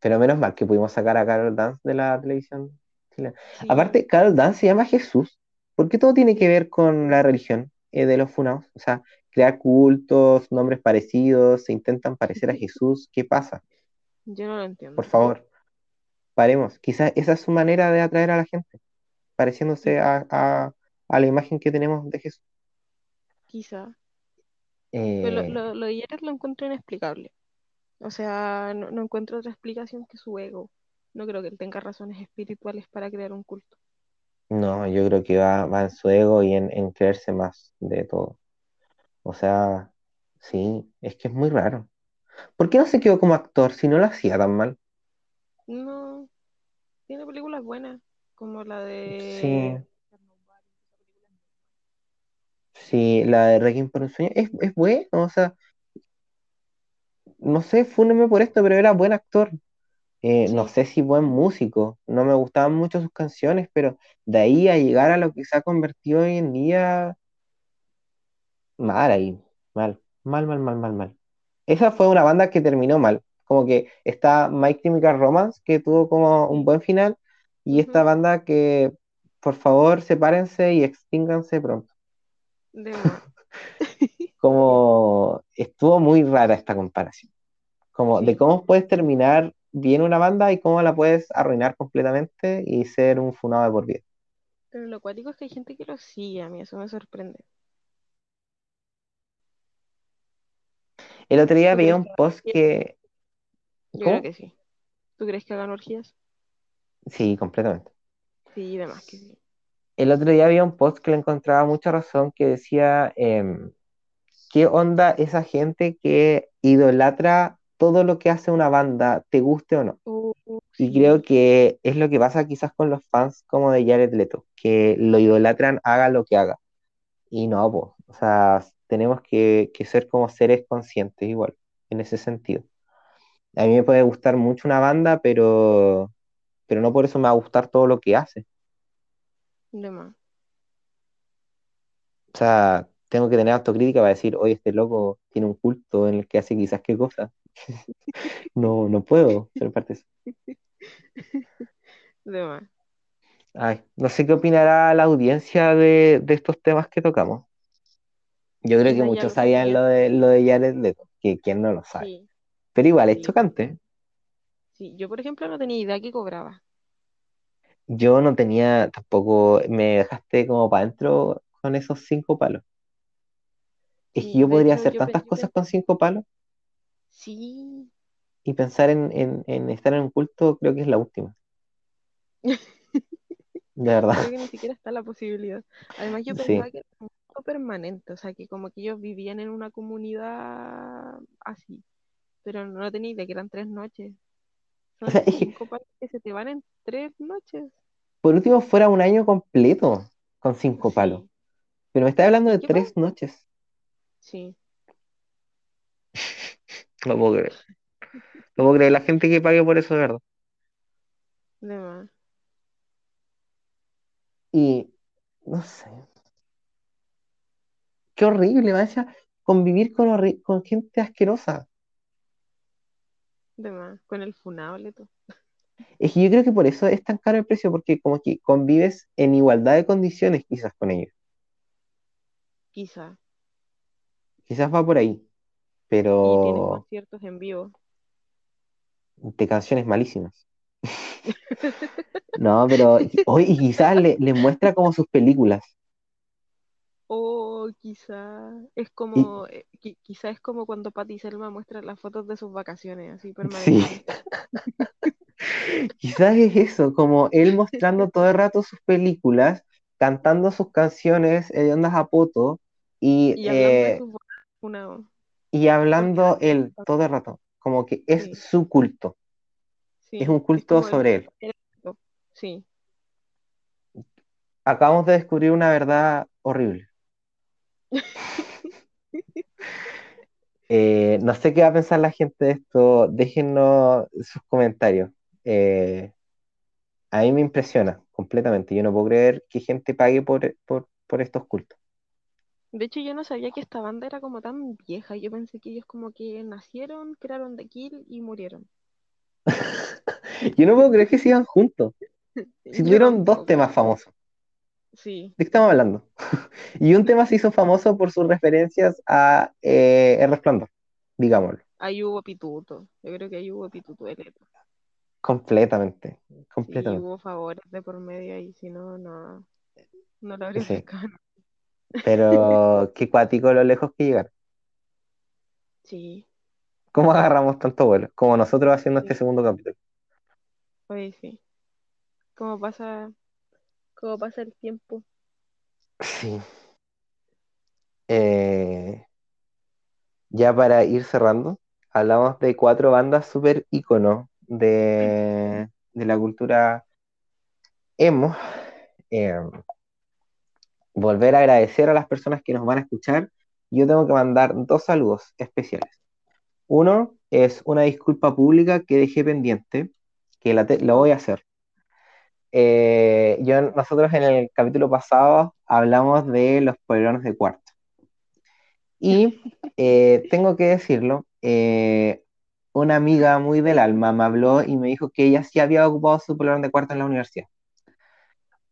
pero menos mal que pudimos sacar a Carol Dance de la televisión chilena. Sí, Aparte, Carol Dance se llama Jesús. ¿Por qué todo tiene que ver con la religión eh, de los funados? O sea, crear cultos, nombres parecidos, se intentan parecer a Jesús. ¿Qué pasa? yo no lo entiendo. Por favor, paremos. Quizás esa es su manera de atraer a la gente, pareciéndose a, a- a la imagen que tenemos de Jesús. Quizá. Pero lo, Eh, lo, lo de Jared lo encuentro inexplicable. O sea, no, no encuentro otra explicación que su ego. No creo que él tenga razones espirituales para crear un culto. No, yo creo que va, va en su ego y en, en creerse más de todo. O sea, sí, es que es muy raro. ¿Por qué no se quedó como actor si no lo hacía tan mal? No, tiene películas buenas, como la de... sí, la de Requiem por un sueño es, es bueno, o sea, no sé, fúneme por esto, pero era buen actor. Eh, no Sí, sé si buen músico, no me gustaban mucho sus canciones, pero de ahí a llegar a lo que se ha convertido hoy en día, mal ahí, mal, mal, mal, mal, mal, mal. Esa fue una banda que terminó mal, como que está My Chemical Romance, que tuvo como un sí. buen final, y esta banda que, por favor, sepárense y extínganse pronto. De. Como estuvo muy rara esta comparación, como de cómo puedes terminar bien una banda y cómo la puedes arruinar completamente y ser un funado de por vida. Pero lo cuático es que hay gente que lo sigue, a mí eso me sorprende. El otro día ¿Tú veía un post que... Yo creo que sí. ¿Tú crees que hagan orgías? Sí, completamente. Sí, de más que sí. El otro día había un post que le encontraba mucha razón que decía, em, ¿qué onda esa gente que idolatra todo lo que hace una banda, te guste o no? Uh, Y creo que es lo que pasa quizás con los fans como de Jared Leto, que lo idolatran haga lo que haga. Y no, pues, o sea, tenemos que, que ser como seres conscientes igual, en ese sentido. A mí me puede gustar mucho una banda, pero, pero no por eso me va a gustar todo lo que hace. De más. O sea, tengo que tener autocrítica para decir, oye, este loco tiene un culto en el que hace quizás qué cosa. No, no puedo ser parte de eso. De más. Ay, no sé qué opinará la audiencia de, de estos temas que tocamos. Yo creo que muchos sabían lo de, lo de Jared Leto, que quién no lo sabe. Sí, Pero igual es chocante. sí. Yo, por ejemplo, no tenía idea que cobraba. Yo no tenía tampoco, me dejaste como para adentro con esos cinco palos. Es que yo podría hecho, hacer yo, tantas cosas con cinco palos sí. y pensar en, en, en estar en un culto creo que es la última, de verdad. Creo que ni siquiera está la posibilidad. Además, yo Sí. pensaba que era un grupo permanente, o sea, que como que ellos vivían en una comunidad así, pero no tenía idea que eran tres noches. O sea, cinco pares que se te van en tres noches. por último fuera un año completo con cinco palos. Pero me está hablando ¿Y de tres noches. Sí, No puedo creer. No puedo creer la gente que pague por eso, de verdad. de más. Y no sé. Qué horrible, vaya, convivir con, con gente asquerosa. De más. Con el funable todo. Es que yo creo que por eso es tan caro el precio, porque como que convives en igualdad de condiciones quizás con ellos. Quizá. Quizás va por ahí, Y tienes pero conciertos en vivo. de canciones malísimas. No, pero hoy y quizás le, les muestra como sus películas. Quizá es Y como, eh, qui- quizá es como cuando Patti Selma muestra las fotos de sus vacaciones, así sí, permanentemente. quizás es eso, como él mostrando todo el rato sus películas, cantando sus canciones eh, de ondas a poto y, Y hablando eh, una, y hablando él todo el rato, como que es sí, su culto, es un es culto el, sobre él. sí, Acabamos de descubrir una verdad horrible. Eh, no sé qué va a pensar la gente de esto, déjennos sus comentarios. Eh, a mí me impresiona completamente, yo no puedo creer que gente pague por, por, por estos cultos. De hecho, yo no sabía que esta banda era como tan vieja. Yo pensé que ellos como que nacieron, crearon The Kill y murieron. Yo no puedo creer que sigan juntos. Si tuvieron dos temas famosos, Sí. ¿de qué estamos hablando? Y un tema se hizo famoso por sus referencias a eh, El Resplandor, digámoslo, Ahí hubo pituto. Yo creo que ahí hubo pituto de letra. completamente, Sí, completamente. hubo favores de por medio ahí. Si no, no, no lo habría Sí, pero qué cuático lo lejos que llegaron. Sí, ¿Cómo agarramos tanto vuelo? Como nosotros haciendo este sí. segundo capítulo. Oye, sí. ¿Cómo pasa? Cómo pasa el tiempo. Sí. Eh, ya para ir cerrando, hablamos de cuatro bandas súper ícono de, de la cultura emo. Eh, volver a agradecer a las personas que nos van a escuchar. Yo tengo que mandar dos saludos especiales. Uno es una disculpa pública que dejé pendiente, que la, te- la voy a hacer. Eh, yo, nosotros en el capítulo pasado hablamos de los polerones de cuarto. Y eh, tengo que decirlo, eh, una amiga muy del alma me habló y me dijo que ella sí había ocupado su polerón de cuarto en la universidad.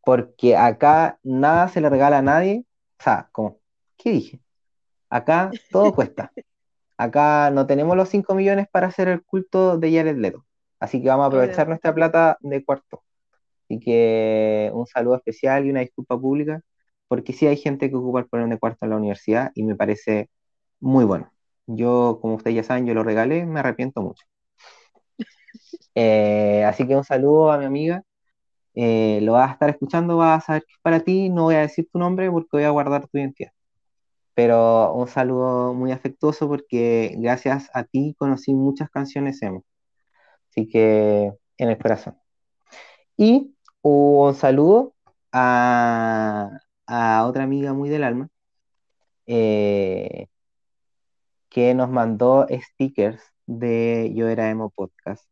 Porque acá nada se le regala a nadie. O sea, como, ¿qué dije? Acá todo cuesta. Acá no tenemos los 5 millones para hacer el culto de Jared Leto. Así que vamos a aprovechar nuestra plata de cuarto. Así que un saludo especial y una disculpa pública, porque sí hay gente que ocupa el polerón de cuarto en la universidad y me parece muy bueno. Yo, como ustedes ya saben, yo lo regalé, me arrepiento mucho. Eh, así que un saludo a mi amiga. Eh, lo vas a estar escuchando, vas a saber que es para ti. No voy a decir tu nombre porque voy a guardar tu identidad. Pero un saludo muy afectuoso porque gracias a ti conocí muchas canciones emo. Así que en el corazón. Y un saludo a, otra amiga muy del alma eh, que nos mandó stickers de Yo Era Emo Podcast.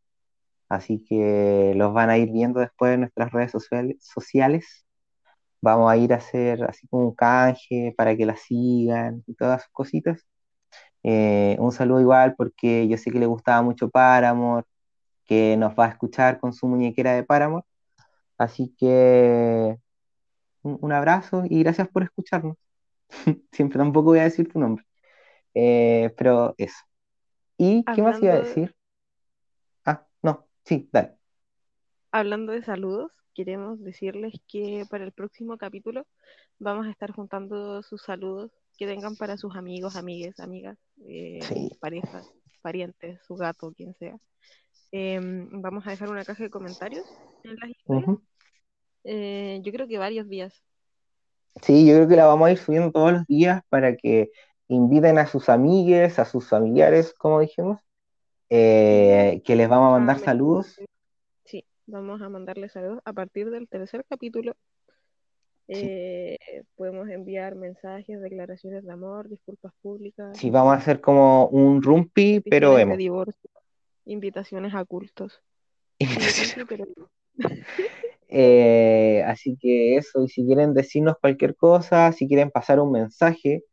Así que los van a ir viendo después en nuestras redes sociales. sociales. Vamos a ir a hacer así como un canje para que la sigan y todas sus cositas. Eh, un saludo igual porque yo sé que le gustaba mucho Paramore, que nos va a escuchar con su muñequera de Paramore. Así que un, un abrazo y gracias por escucharnos. Siempre tampoco voy a decir tu nombre. Eh, pero eso. ¿Y qué más iba a de, decir? Ah, no, sí, dale. hablando de saludos, queremos decirles que para el próximo capítulo vamos a estar juntando sus saludos que tengan para sus amigos, amigues, amigas, eh, Sí, parejas, parientes, su gato, quien sea. Em, vamos a dejar una caja de comentarios en las historias. Eh, yo creo que varios días. Sí, yo creo que la vamos a ir subiendo todos los días para que inviten a sus amigues, a sus familiares, como dijimos, eh, que les vamos a mandar saludos. sí, vamos a mandarles saludos a partir del tercer capítulo. Sí, eh, podemos enviar mensajes, declaraciones de amor, disculpas públicas, sí, vamos a hacer como un rumpi, pero divorcio, invitaciones a cultos. Invitaciones. rumpi, pero Eh, así que eso, y si quieren decirnos cualquier cosa, si quieren pasar un mensaje,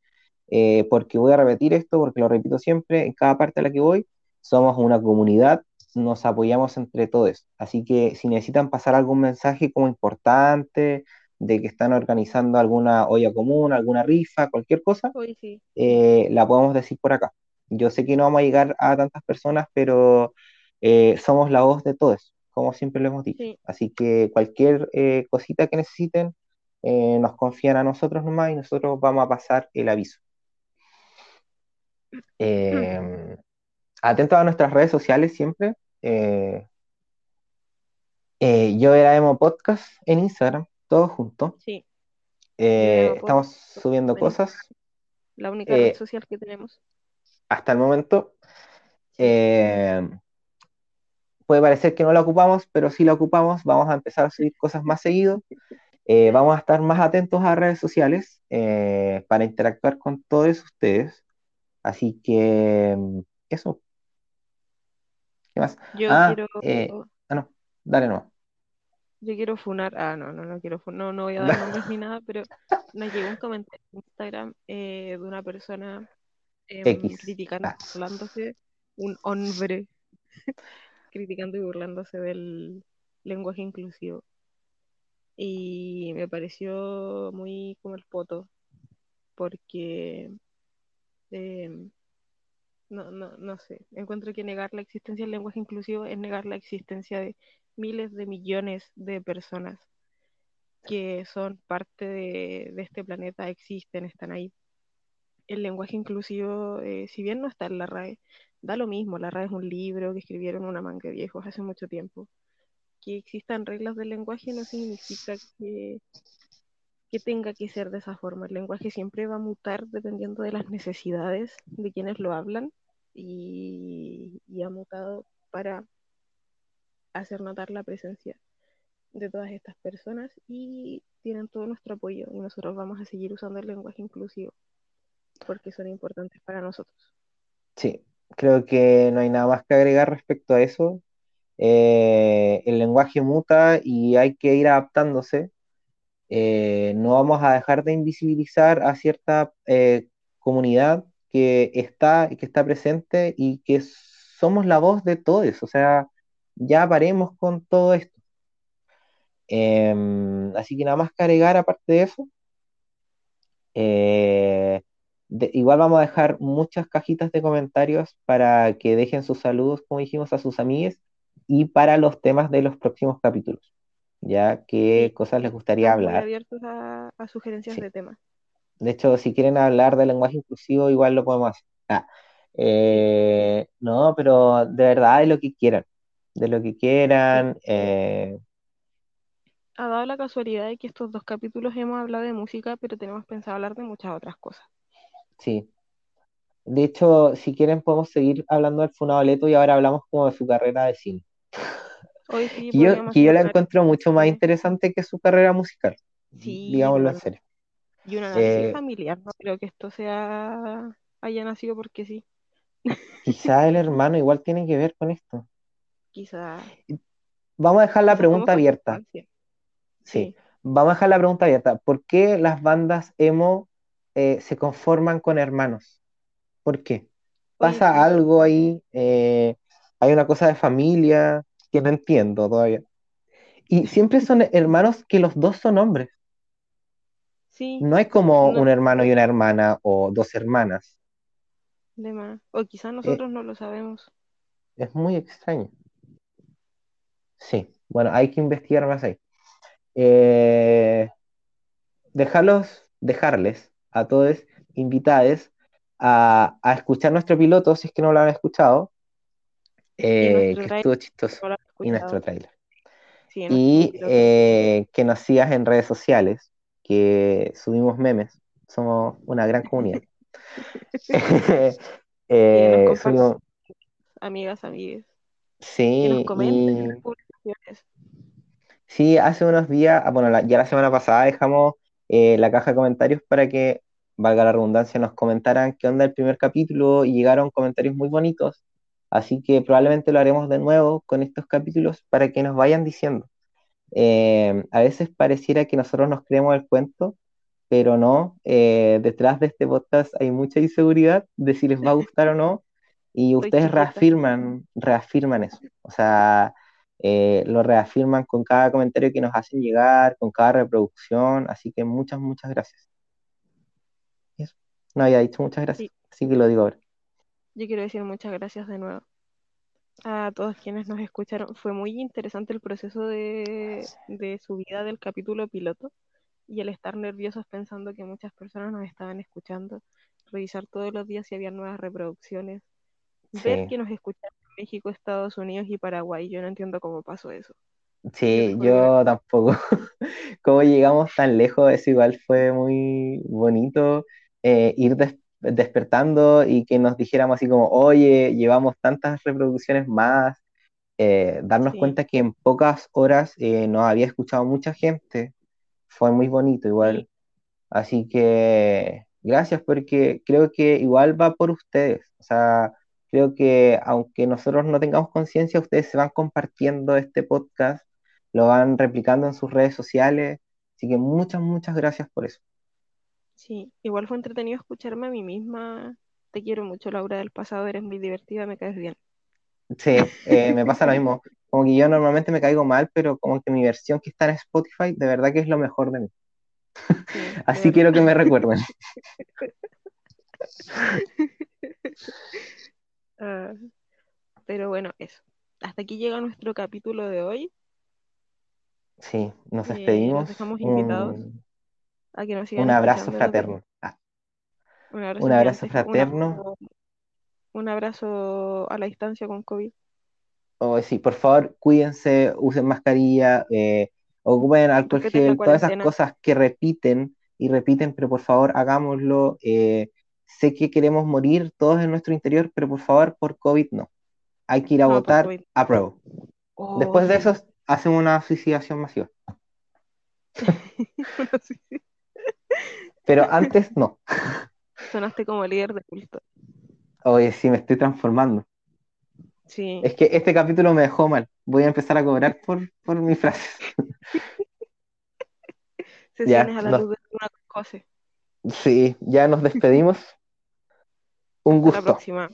eh, porque voy a repetir esto, porque lo repito siempre, en cada parte a la que voy, somos una comunidad, nos apoyamos entre todos. Así que si necesitan pasar algún mensaje como importante, de que están organizando alguna olla común, alguna rifa, cualquier cosa, sí. eh, la podemos decir por acá. Yo sé que no vamos a llegar a tantas personas, pero eh, somos la voz de todos, como siempre lo hemos dicho. Sí, Así que cualquier eh, cosita que necesiten, eh, nos confían a nosotros nomás y nosotros vamos a pasar el aviso. Eh, atentos a nuestras redes sociales siempre. eh, yo era Emo Podcast en Instagram, todo junto. sí. Estamos post subiendo en cosas la única red social que tenemos. hasta el momento. Eh, puede parecer que no la ocupamos, pero sí la ocupamos. Vamos a empezar a subir cosas más seguido. Eh, vamos a estar más atentos a redes sociales eh, para interactuar con todos ustedes. Así que mm, eso. ¿Qué más? yo Ah, quiero, eh, ah, no, dale no. yo quiero funar, ah, no, no, no quiero funar, no, no voy a dar nombres ni nada, pero nos llegó un comentario en Instagram de una persona em, X. criticando, Ah, burlándose, un hombre criticando y burlándose del lenguaje inclusivo. Y me pareció muy como el poto, porque em, no, no, no sé, encuentro que negar la existencia del lenguaje inclusivo es negar la existencia de miles de millones de personas que son parte de, este planeta, existen, están ahí. El lenguaje inclusivo, eh, si bien no está en la RAE, da lo mismo, la RAE es un libro que escribieron una manga de viejos hace mucho tiempo, que existan reglas del lenguaje no significa que, que tenga que ser de esa forma. El lenguaje siempre va a mutar dependiendo de las necesidades de quienes lo hablan y, y ha mutado para hacer notar la presencia de todas estas personas y tienen todo nuestro apoyo y nosotros vamos a seguir usando el lenguaje inclusivo porque son importantes para nosotros. Sí, creo que no hay nada más que agregar respecto a eso. Eh, el lenguaje muta y hay que ir adaptándose. Eh, no vamos a dejar de invisibilizar a cierta eh, comunidad que está, que está presente y que somos la voz de todos. O sea, ya paremos con todo esto. Em, así que nada más que agregar aparte de eso. Igual vamos a dejar muchas cajitas de comentarios para que dejen sus saludos, como dijimos, a sus amigues y para los temas de los próximos capítulos. Ya qué cosas les gustaría hablar. abiertos a, sugerencias de temas. De hecho, si quieren hablar de lenguaje inclusivo, igual lo podemos hacer. Ah, eh, no, pero de verdad de lo que quieran. De lo que quieran. Eh, ha dado la casualidad de que estos dos capítulos hemos hablado de música, pero tenemos pensado hablar de muchas otras cosas. Sí. De hecho, si quieren podemos seguir hablando del Funado Leto y ahora hablamos como de su carrera de cine. Hoy sí, que yo, que yo la encuentro mucho más interesante que su carrera musical. Sí, digámoslo en serio. Y una eh, familiar, no creo que esto sea haya nacido porque sí. Quizá el hermano igual tiene que ver con esto. Quizá. Vamos a dejar la pregunta abierta. Sí. Vamos a dejar la pregunta abierta. ¿Por qué las bandas emo eh, se conforman con hermanos? ¿Por qué? ¿Pasa algo ahí? Eh, ¿Hay una cosa de familia que no entiendo todavía? Y siempre son hermanos que los dos son hombres. Sí. No hay como un hermano y una hermana o dos hermanas. O quizás nosotros eh, no lo sabemos. Es muy extraño. Sí, bueno, hay que investigar más ahí. Eh, dejarlos, dejarles a todos invitados a, escuchar nuestro piloto, si es que no lo han escuchado, eh, que estuvo chistoso, y nuestro trailer. y eh, que nos sigas en redes sociales, que subimos memes, somos una gran comunidad. amigas, amigues. Sí, que nos comenten Sí, hace unos días, ah, bueno, ya la semana pasada dejamos eh, la caja de comentarios para que, valga la redundancia, nos comentaran qué onda el primer capítulo y llegaron comentarios muy bonitos. Así que probablemente lo haremos de nuevo con estos capítulos para que nos vayan diciendo. Eh, a veces pareciera que nosotros nos creemos el cuento, pero no. Eh, detrás de este podcast hay mucha inseguridad de si les va a gustar o no. Y ustedes reafirman, reafirman eso. O sea, eh, lo reafirman con cada comentario que nos hacen llegar, con cada reproducción, así que muchas, muchas gracias. No había dicho muchas gracias, así que lo digo ahora. Yo quiero decir muchas gracias de nuevo a todos quienes nos escucharon. Fue muy interesante el proceso de, de subida del capítulo piloto y el estar nerviosos pensando que muchas personas nos estaban escuchando, revisar todos los días si había nuevas reproducciones, ver que nos escucharon México, Estados Unidos y Paraguay. Yo no entiendo cómo pasó eso. Sí, yo tampoco. cómo llegamos tan lejos, eso igual fue muy bonito. Eh, ir despertando y que nos dijéramos así como, oye, llevamos tantas reproducciones más. Eh, darnos cuenta que en pocas horas eh, nos había escuchado mucha gente. Fue muy bonito igual. Así que gracias porque creo que igual va por ustedes. O sea, Creo que aunque nosotros no tengamos conciencia, ustedes se van compartiendo este podcast, lo van replicando en sus redes sociales. Así que muchas, muchas gracias por eso. Sí, igual fue entretenido escucharme a mí misma. Te quiero mucho, Laura del pasado, eres muy divertida, me caes bien. Sí, eh, me pasa lo mismo. Como que yo normalmente me caigo mal, pero como que mi versión que está en Spotify, de verdad que es lo mejor de mí. Así quiero que me recuerden. Ah, pero bueno, eso. Hasta aquí llega nuestro capítulo de hoy. Sí, nos eh, despedimos. dejamos invitados un, a que nos sigan Un abrazo fraterno. Ah. Un abrazo, fraterno. Un abrazo, a la distancia con COVID. Oh, sí, por favor, cuídense, usen mascarilla, eh, ocupen alcohol Respeten gel, todas esas cosas que repiten y repiten, pero por favor, hagámoslo. eh, sé que queremos morir todos en nuestro interior, pero por favor, por COVID no. Hay que ir a No, votar, apruebo. Oh, Después de sí. eso, hacemos una suicidación masiva. Pero antes no. Sonaste como líder de culto. Oye, sí, me estoy transformando. Sí. Es que este capítulo me dejó mal. Voy a empezar a cobrar por, por mis frases. Ya, a la no. luz de una José. Sí, ya nos despedimos. Un Hasta la gusto. próxima.